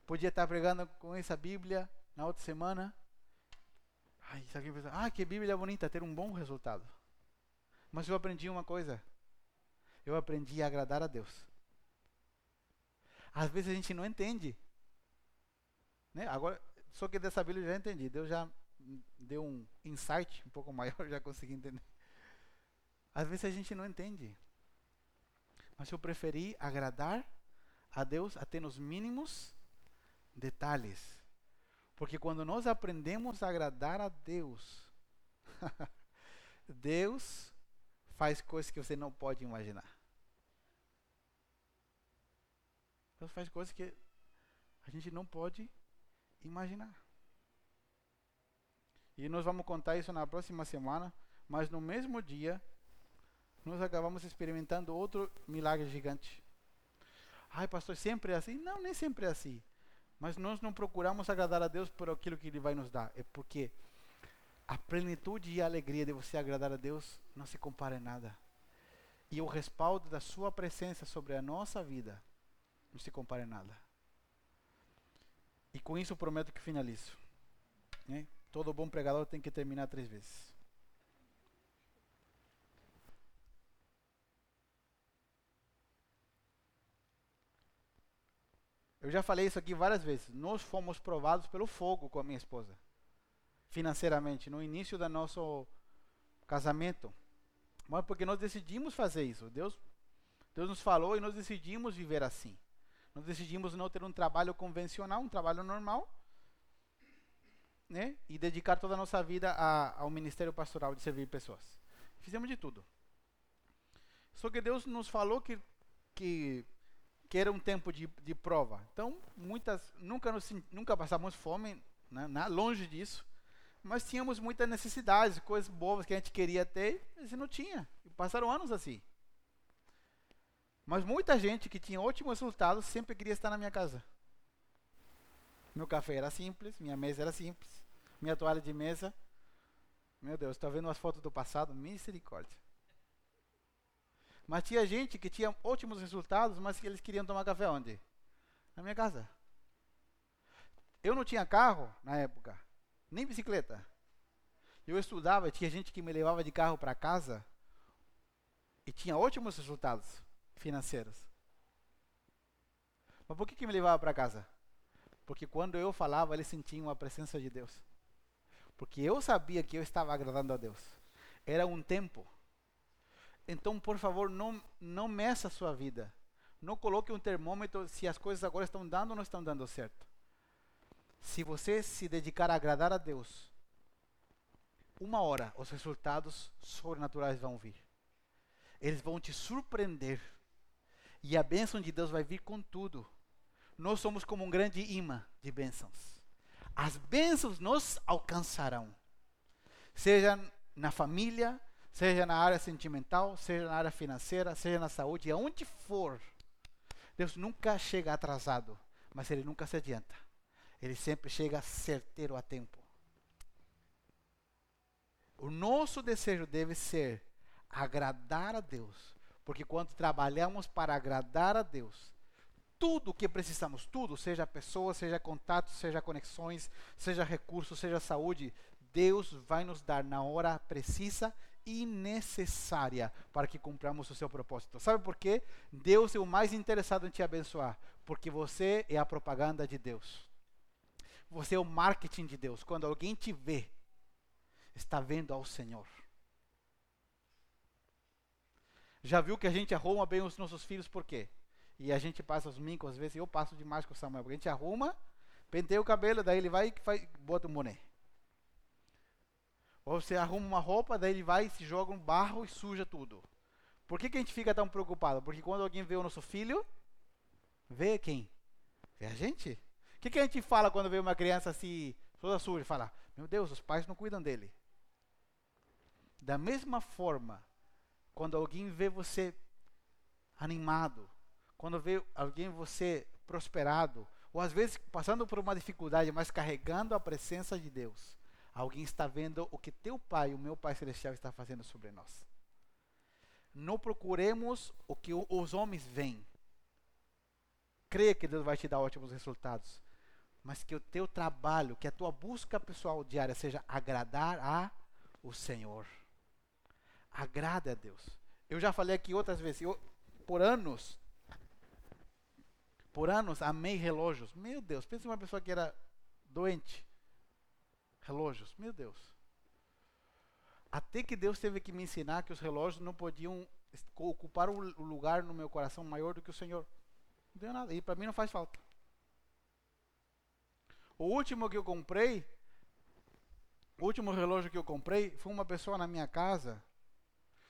A: Podia estar pregando com essa Bíblia na outra semana, ai, se alguém pensa, ah, que Bíblia bonita, ter um bom resultado. Mas eu aprendi uma coisa. Eu aprendi a agradar a Deus. Às vezes a gente não entende. Né? Agora, só que dessa Bíblia eu já entendi. Deus já deu um insight um pouco maior, já consegui entender. Às vezes a gente não entende. Mas eu preferi agradar a Deus até nos mínimos detalhes. Porque quando nós aprendemos a agradar a Deus, Deus faz coisas que você não pode imaginar. Deus faz coisas que a gente não pode imaginar. E nós vamos contar isso na próxima semana, mas no mesmo dia nós acabamos experimentando outro milagre gigante. Ai, pastor, sempre é assim? Não, nem sempre é assim. Mas nós não procuramos agradar a Deus por aquilo que Ele vai nos dar. É porque a plenitude e a alegria de você agradar a Deus não se compara em nada. E o respaldo da Sua presença sobre a nossa vida não se compara em nada. E com isso prometo que finalizo. Né? Todo bom pregador tem que terminar três vezes. Eu já falei isso aqui várias vezes. Nós fomos provados pelo fogo com a minha esposa, financeiramente, no início do nosso casamento. Mas porque nós decidimos fazer isso. Deus, Deus nos falou e nós decidimos viver assim. Nós decidimos não ter um trabalho convencional, um trabalho normal, né? E dedicar toda a nossa vida a, ao ministério pastoral de servir pessoas. Fizemos de tudo. Só que Deus nos falou que, que, que era um tempo de, de prova. Então, muitas, nunca, nos, nunca passamos fome, né, longe disso. Mas tínhamos muitas necessidades, coisas boas que a gente queria ter, e não tinha. Passaram anos assim. Mas muita gente que tinha ótimos resultados sempre queria estar na minha casa. Meu café era simples, minha mesa era simples, minha toalha de mesa. Meu Deus, está vendo as fotos do passado? Misericórdia. Mas tinha gente que tinha ótimos resultados, mas que eles queriam tomar café onde? Na minha casa. Eu não tinha carro na época, nem bicicleta. Eu estudava, tinha gente que me levava de carro para casa e tinha ótimos resultados financeiros. Mas por que, que me levava para casa? Porque quando eu falava, eles sentiam a presença de Deus. Porque eu sabia que eu estava agradando a Deus. Era um tempo então, por favor, não, não meça a sua vida. Não coloque um termômetro se as coisas agora estão dando ou não estão dando certo. Se você se dedicar a agradar a Deus, uma hora os resultados sobrenaturais vão vir. Eles vão te surpreender. E a bênção de Deus vai vir com tudo. Nós somos como um grande imã de bênçãos. As bênçãos nos alcançarão. Seja na família, seja na área sentimental, seja na área financeira, seja na saúde, aonde for. Deus nunca chega atrasado, mas ele nunca se adianta. Ele sempre chega certeiro a tempo. O nosso desejo deve ser agradar a Deus, porque quando trabalhamos para agradar a Deus, tudo o que precisamos, tudo, seja pessoas, seja contatos, seja conexões, seja recursos, seja saúde, Deus vai nos dar na hora precisa e necessária para que cumpramos o seu propósito. Sabe por quê? Deus é o mais interessado em te abençoar, porque você é a propaganda de Deus. Você é o marketing de Deus. Quando alguém te vê, está vendo ao Senhor. Já viu que a gente arruma bem os nossos filhos por quê? E a gente passa os mincos, às vezes eu passo demais com o Samuel, porque a gente arruma, penteia o cabelo, daí ele vai e faz, bota um boné. Ou você arruma uma roupa, daí ele vai e se joga um barro e suja tudo. Por que, que a gente fica tão preocupado? Porque quando alguém vê o nosso filho, vê quem? Vê a gente. O que, que a gente fala quando vê uma criança assim, toda suja? Fala, meu Deus, os pais não cuidam dele. Da mesma forma, quando alguém vê você animado, quando vê alguém você prosperado, ou às vezes passando por uma dificuldade, mas carregando a presença de Deus, Alguém está vendo o que teu Pai, o meu Pai Celestial, está fazendo sobre nós. Não procuremos o que os homens veem. Creia que Deus vai te dar ótimos resultados. Mas que o teu trabalho, que a tua busca pessoal diária seja agradar a o Senhor. Agrada a Deus. Eu já falei aqui outras vezes, eu, por anos, por anos amei relógios. Meu Deus, pensa uma pessoa que era doente relógios. Meu Deus. Até que Deus teve que me ensinar que os relógios não podiam ocupar um lugar no meu coração maior do que o Senhor. Não deu nada. E para mim não faz falta. O último que eu comprei, o último relógio que eu comprei, foi uma pessoa na minha casa.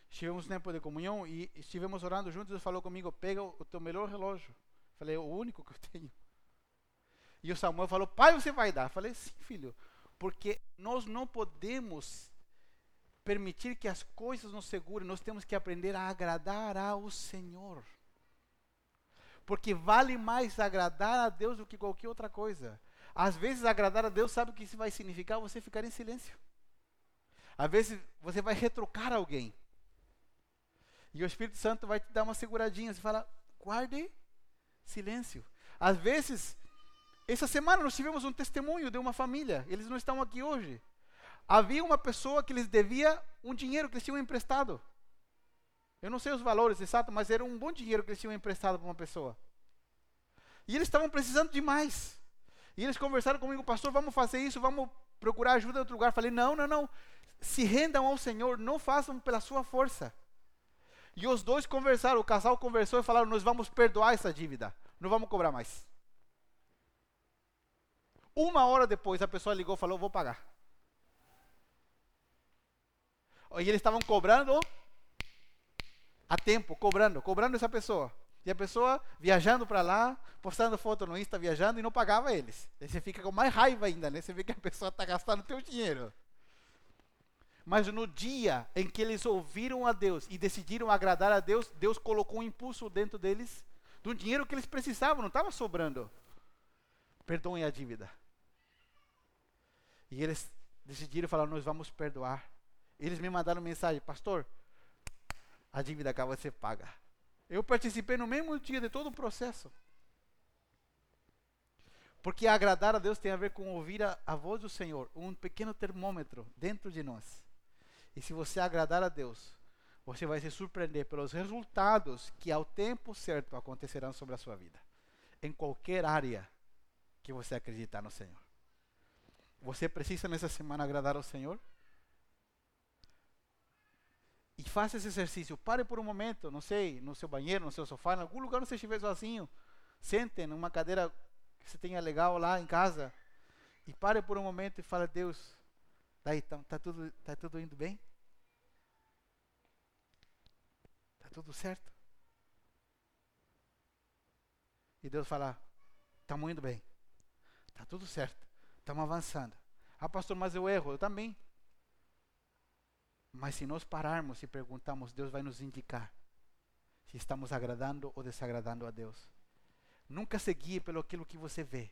A: Estivemos no tempo de comunhão e estivemos orando juntos. Ele falou comigo: pega o teu melhor relógio. Falei: é o único que eu tenho. E o Samuel falou: pai, você vai dar. Falei: sim, filho. Porque nós não podemos permitir que as coisas nos segurem, nós temos que aprender a agradar ao Senhor. Porque vale mais agradar a Deus do que qualquer outra coisa. Às vezes, agradar a Deus, sabe o que isso vai significar? Você ficar em silêncio. Às vezes, você vai retrucar alguém. E o Espírito Santo vai te dar uma seguradinha. Você fala, guarde silêncio. Às vezes, essa semana nós tivemos um testemunho de uma família, eles não estão aqui hoje. Havia uma pessoa que lhes devia um dinheiro que eles tinham emprestado. Eu não sei os valores exatos, mas era um bom dinheiro que eles tinham emprestado para uma pessoa. E eles estavam precisando de mais. E eles conversaram comigo, pastor, vamos fazer isso, vamos procurar ajuda em outro lugar. Falei, não, não, não. Se rendam ao Senhor, não façam pela sua força. E os dois conversaram, o casal conversou e falaram: Nós vamos perdoar essa dívida, não vamos cobrar mais. Uma hora depois, a pessoa ligou e falou: Vou pagar. E eles estavam cobrando a tempo, cobrando, cobrando essa pessoa. E a pessoa viajando para lá, postando foto no Insta, viajando e não pagava eles. Aí você fica com mais raiva ainda, né? Você vê que a pessoa está gastando teu dinheiro. Mas no dia em que eles ouviram a Deus e decidiram agradar a Deus, Deus colocou um impulso dentro deles do dinheiro que eles precisavam, não estava sobrando. Perdoem a dívida. E eles decidiram falar: Nós vamos perdoar. Eles me mandaram mensagem, pastor, a dívida acaba de ser paga. Eu participei no mesmo dia de todo o processo. Porque agradar a Deus tem a ver com ouvir a, a, voz do Senhor, um pequeno termômetro dentro de nós. E se você agradar a Deus, você vai se surpreender pelos resultados que ao tempo certo acontecerão sobre a sua vida. Em qualquer área que você acreditar no Senhor. Você precisa nessa semana agradar ao Senhor? E faça esse exercício. Pare por um momento, não sei, no seu banheiro, no seu sofá, em algum lugar onde você estiver sozinho. Sente numa cadeira que você tenha legal lá em casa. E pare por um momento e fale, Deus, daí tá, tá, tudo, tá tudo indo bem? Tá tudo certo? E Deus fala, estamos indo bem. Tá tudo certo. Estamos avançando. Ah, pastor, mas eu erro. Eu também. Mas se nós pararmos e perguntarmos, Deus vai nos indicar se estamos agradando ou desagradando a Deus. Nunca se guie pelo aquilo que você vê.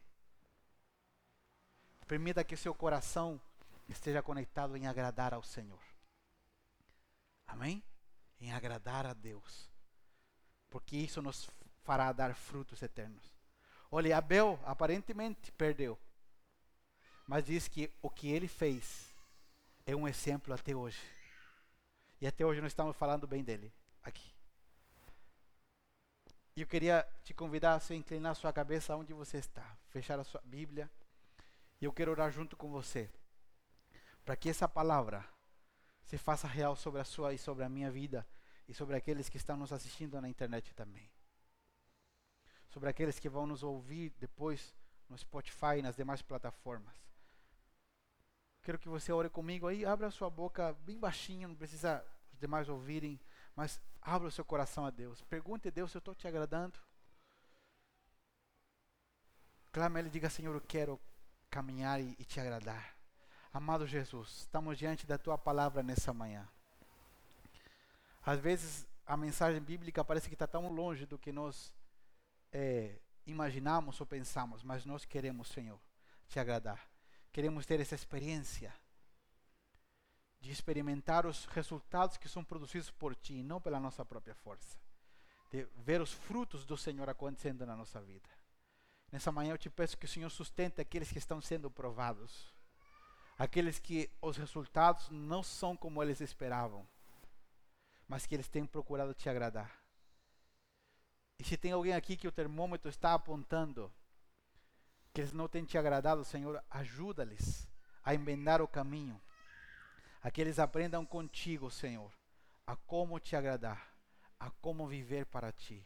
A: Permita que seu coração esteja conectado em agradar ao Senhor. Amém? Em agradar a Deus. Porque isso nos fará dar frutos eternos. Olha, Abel aparentemente perdeu. Mas diz que o que ele fez é um exemplo até hoje. E até hoje nós estamos falando bem dele aqui. E eu queria te convidar a inclinar a sua cabeça onde você está, fechar a sua Bíblia. E eu quero orar junto com você, para que essa palavra se faça real sobre a sua e sobre a minha vida e sobre aqueles que estão nos assistindo na internet também. Sobre aqueles que vão nos ouvir depois no Spotify e nas demais plataformas. Quero que você ore comigo aí, abra sua boca bem baixinho, não precisa os demais ouvirem, mas abra o seu coração a Deus. Pergunte a Deus se eu estou te agradando. Clame a Ele e diga, Senhor, eu quero caminhar e, e te agradar. Amado Jesus, estamos diante da Tua palavra nessa manhã. Às vezes a mensagem bíblica parece que está tão longe do que nós é, imaginamos ou pensamos, mas nós queremos, Senhor, te agradar. Queremos ter essa experiência de experimentar os resultados que são produzidos por Ti, não pela nossa própria força. De ver os frutos do Senhor acontecendo na nossa vida. Nessa manhã eu te peço que o Senhor sustente aqueles que estão sendo provados. Aqueles que os resultados não são como eles esperavam, mas que eles têm procurado te agradar. E se tem alguém aqui que o termômetro está apontando, que eles não têm te agradado, Senhor, ajuda-lhes a emendar o caminho, a que eles aprendam contigo, Senhor, a como te agradar, a como viver para ti.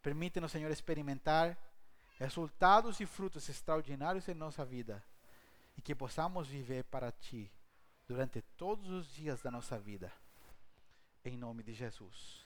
A: Permite-nos, Senhor, experimentar resultados e frutos extraordinários em nossa vida e que possamos viver para ti durante todos os dias da nossa vida. Em nome de Jesus.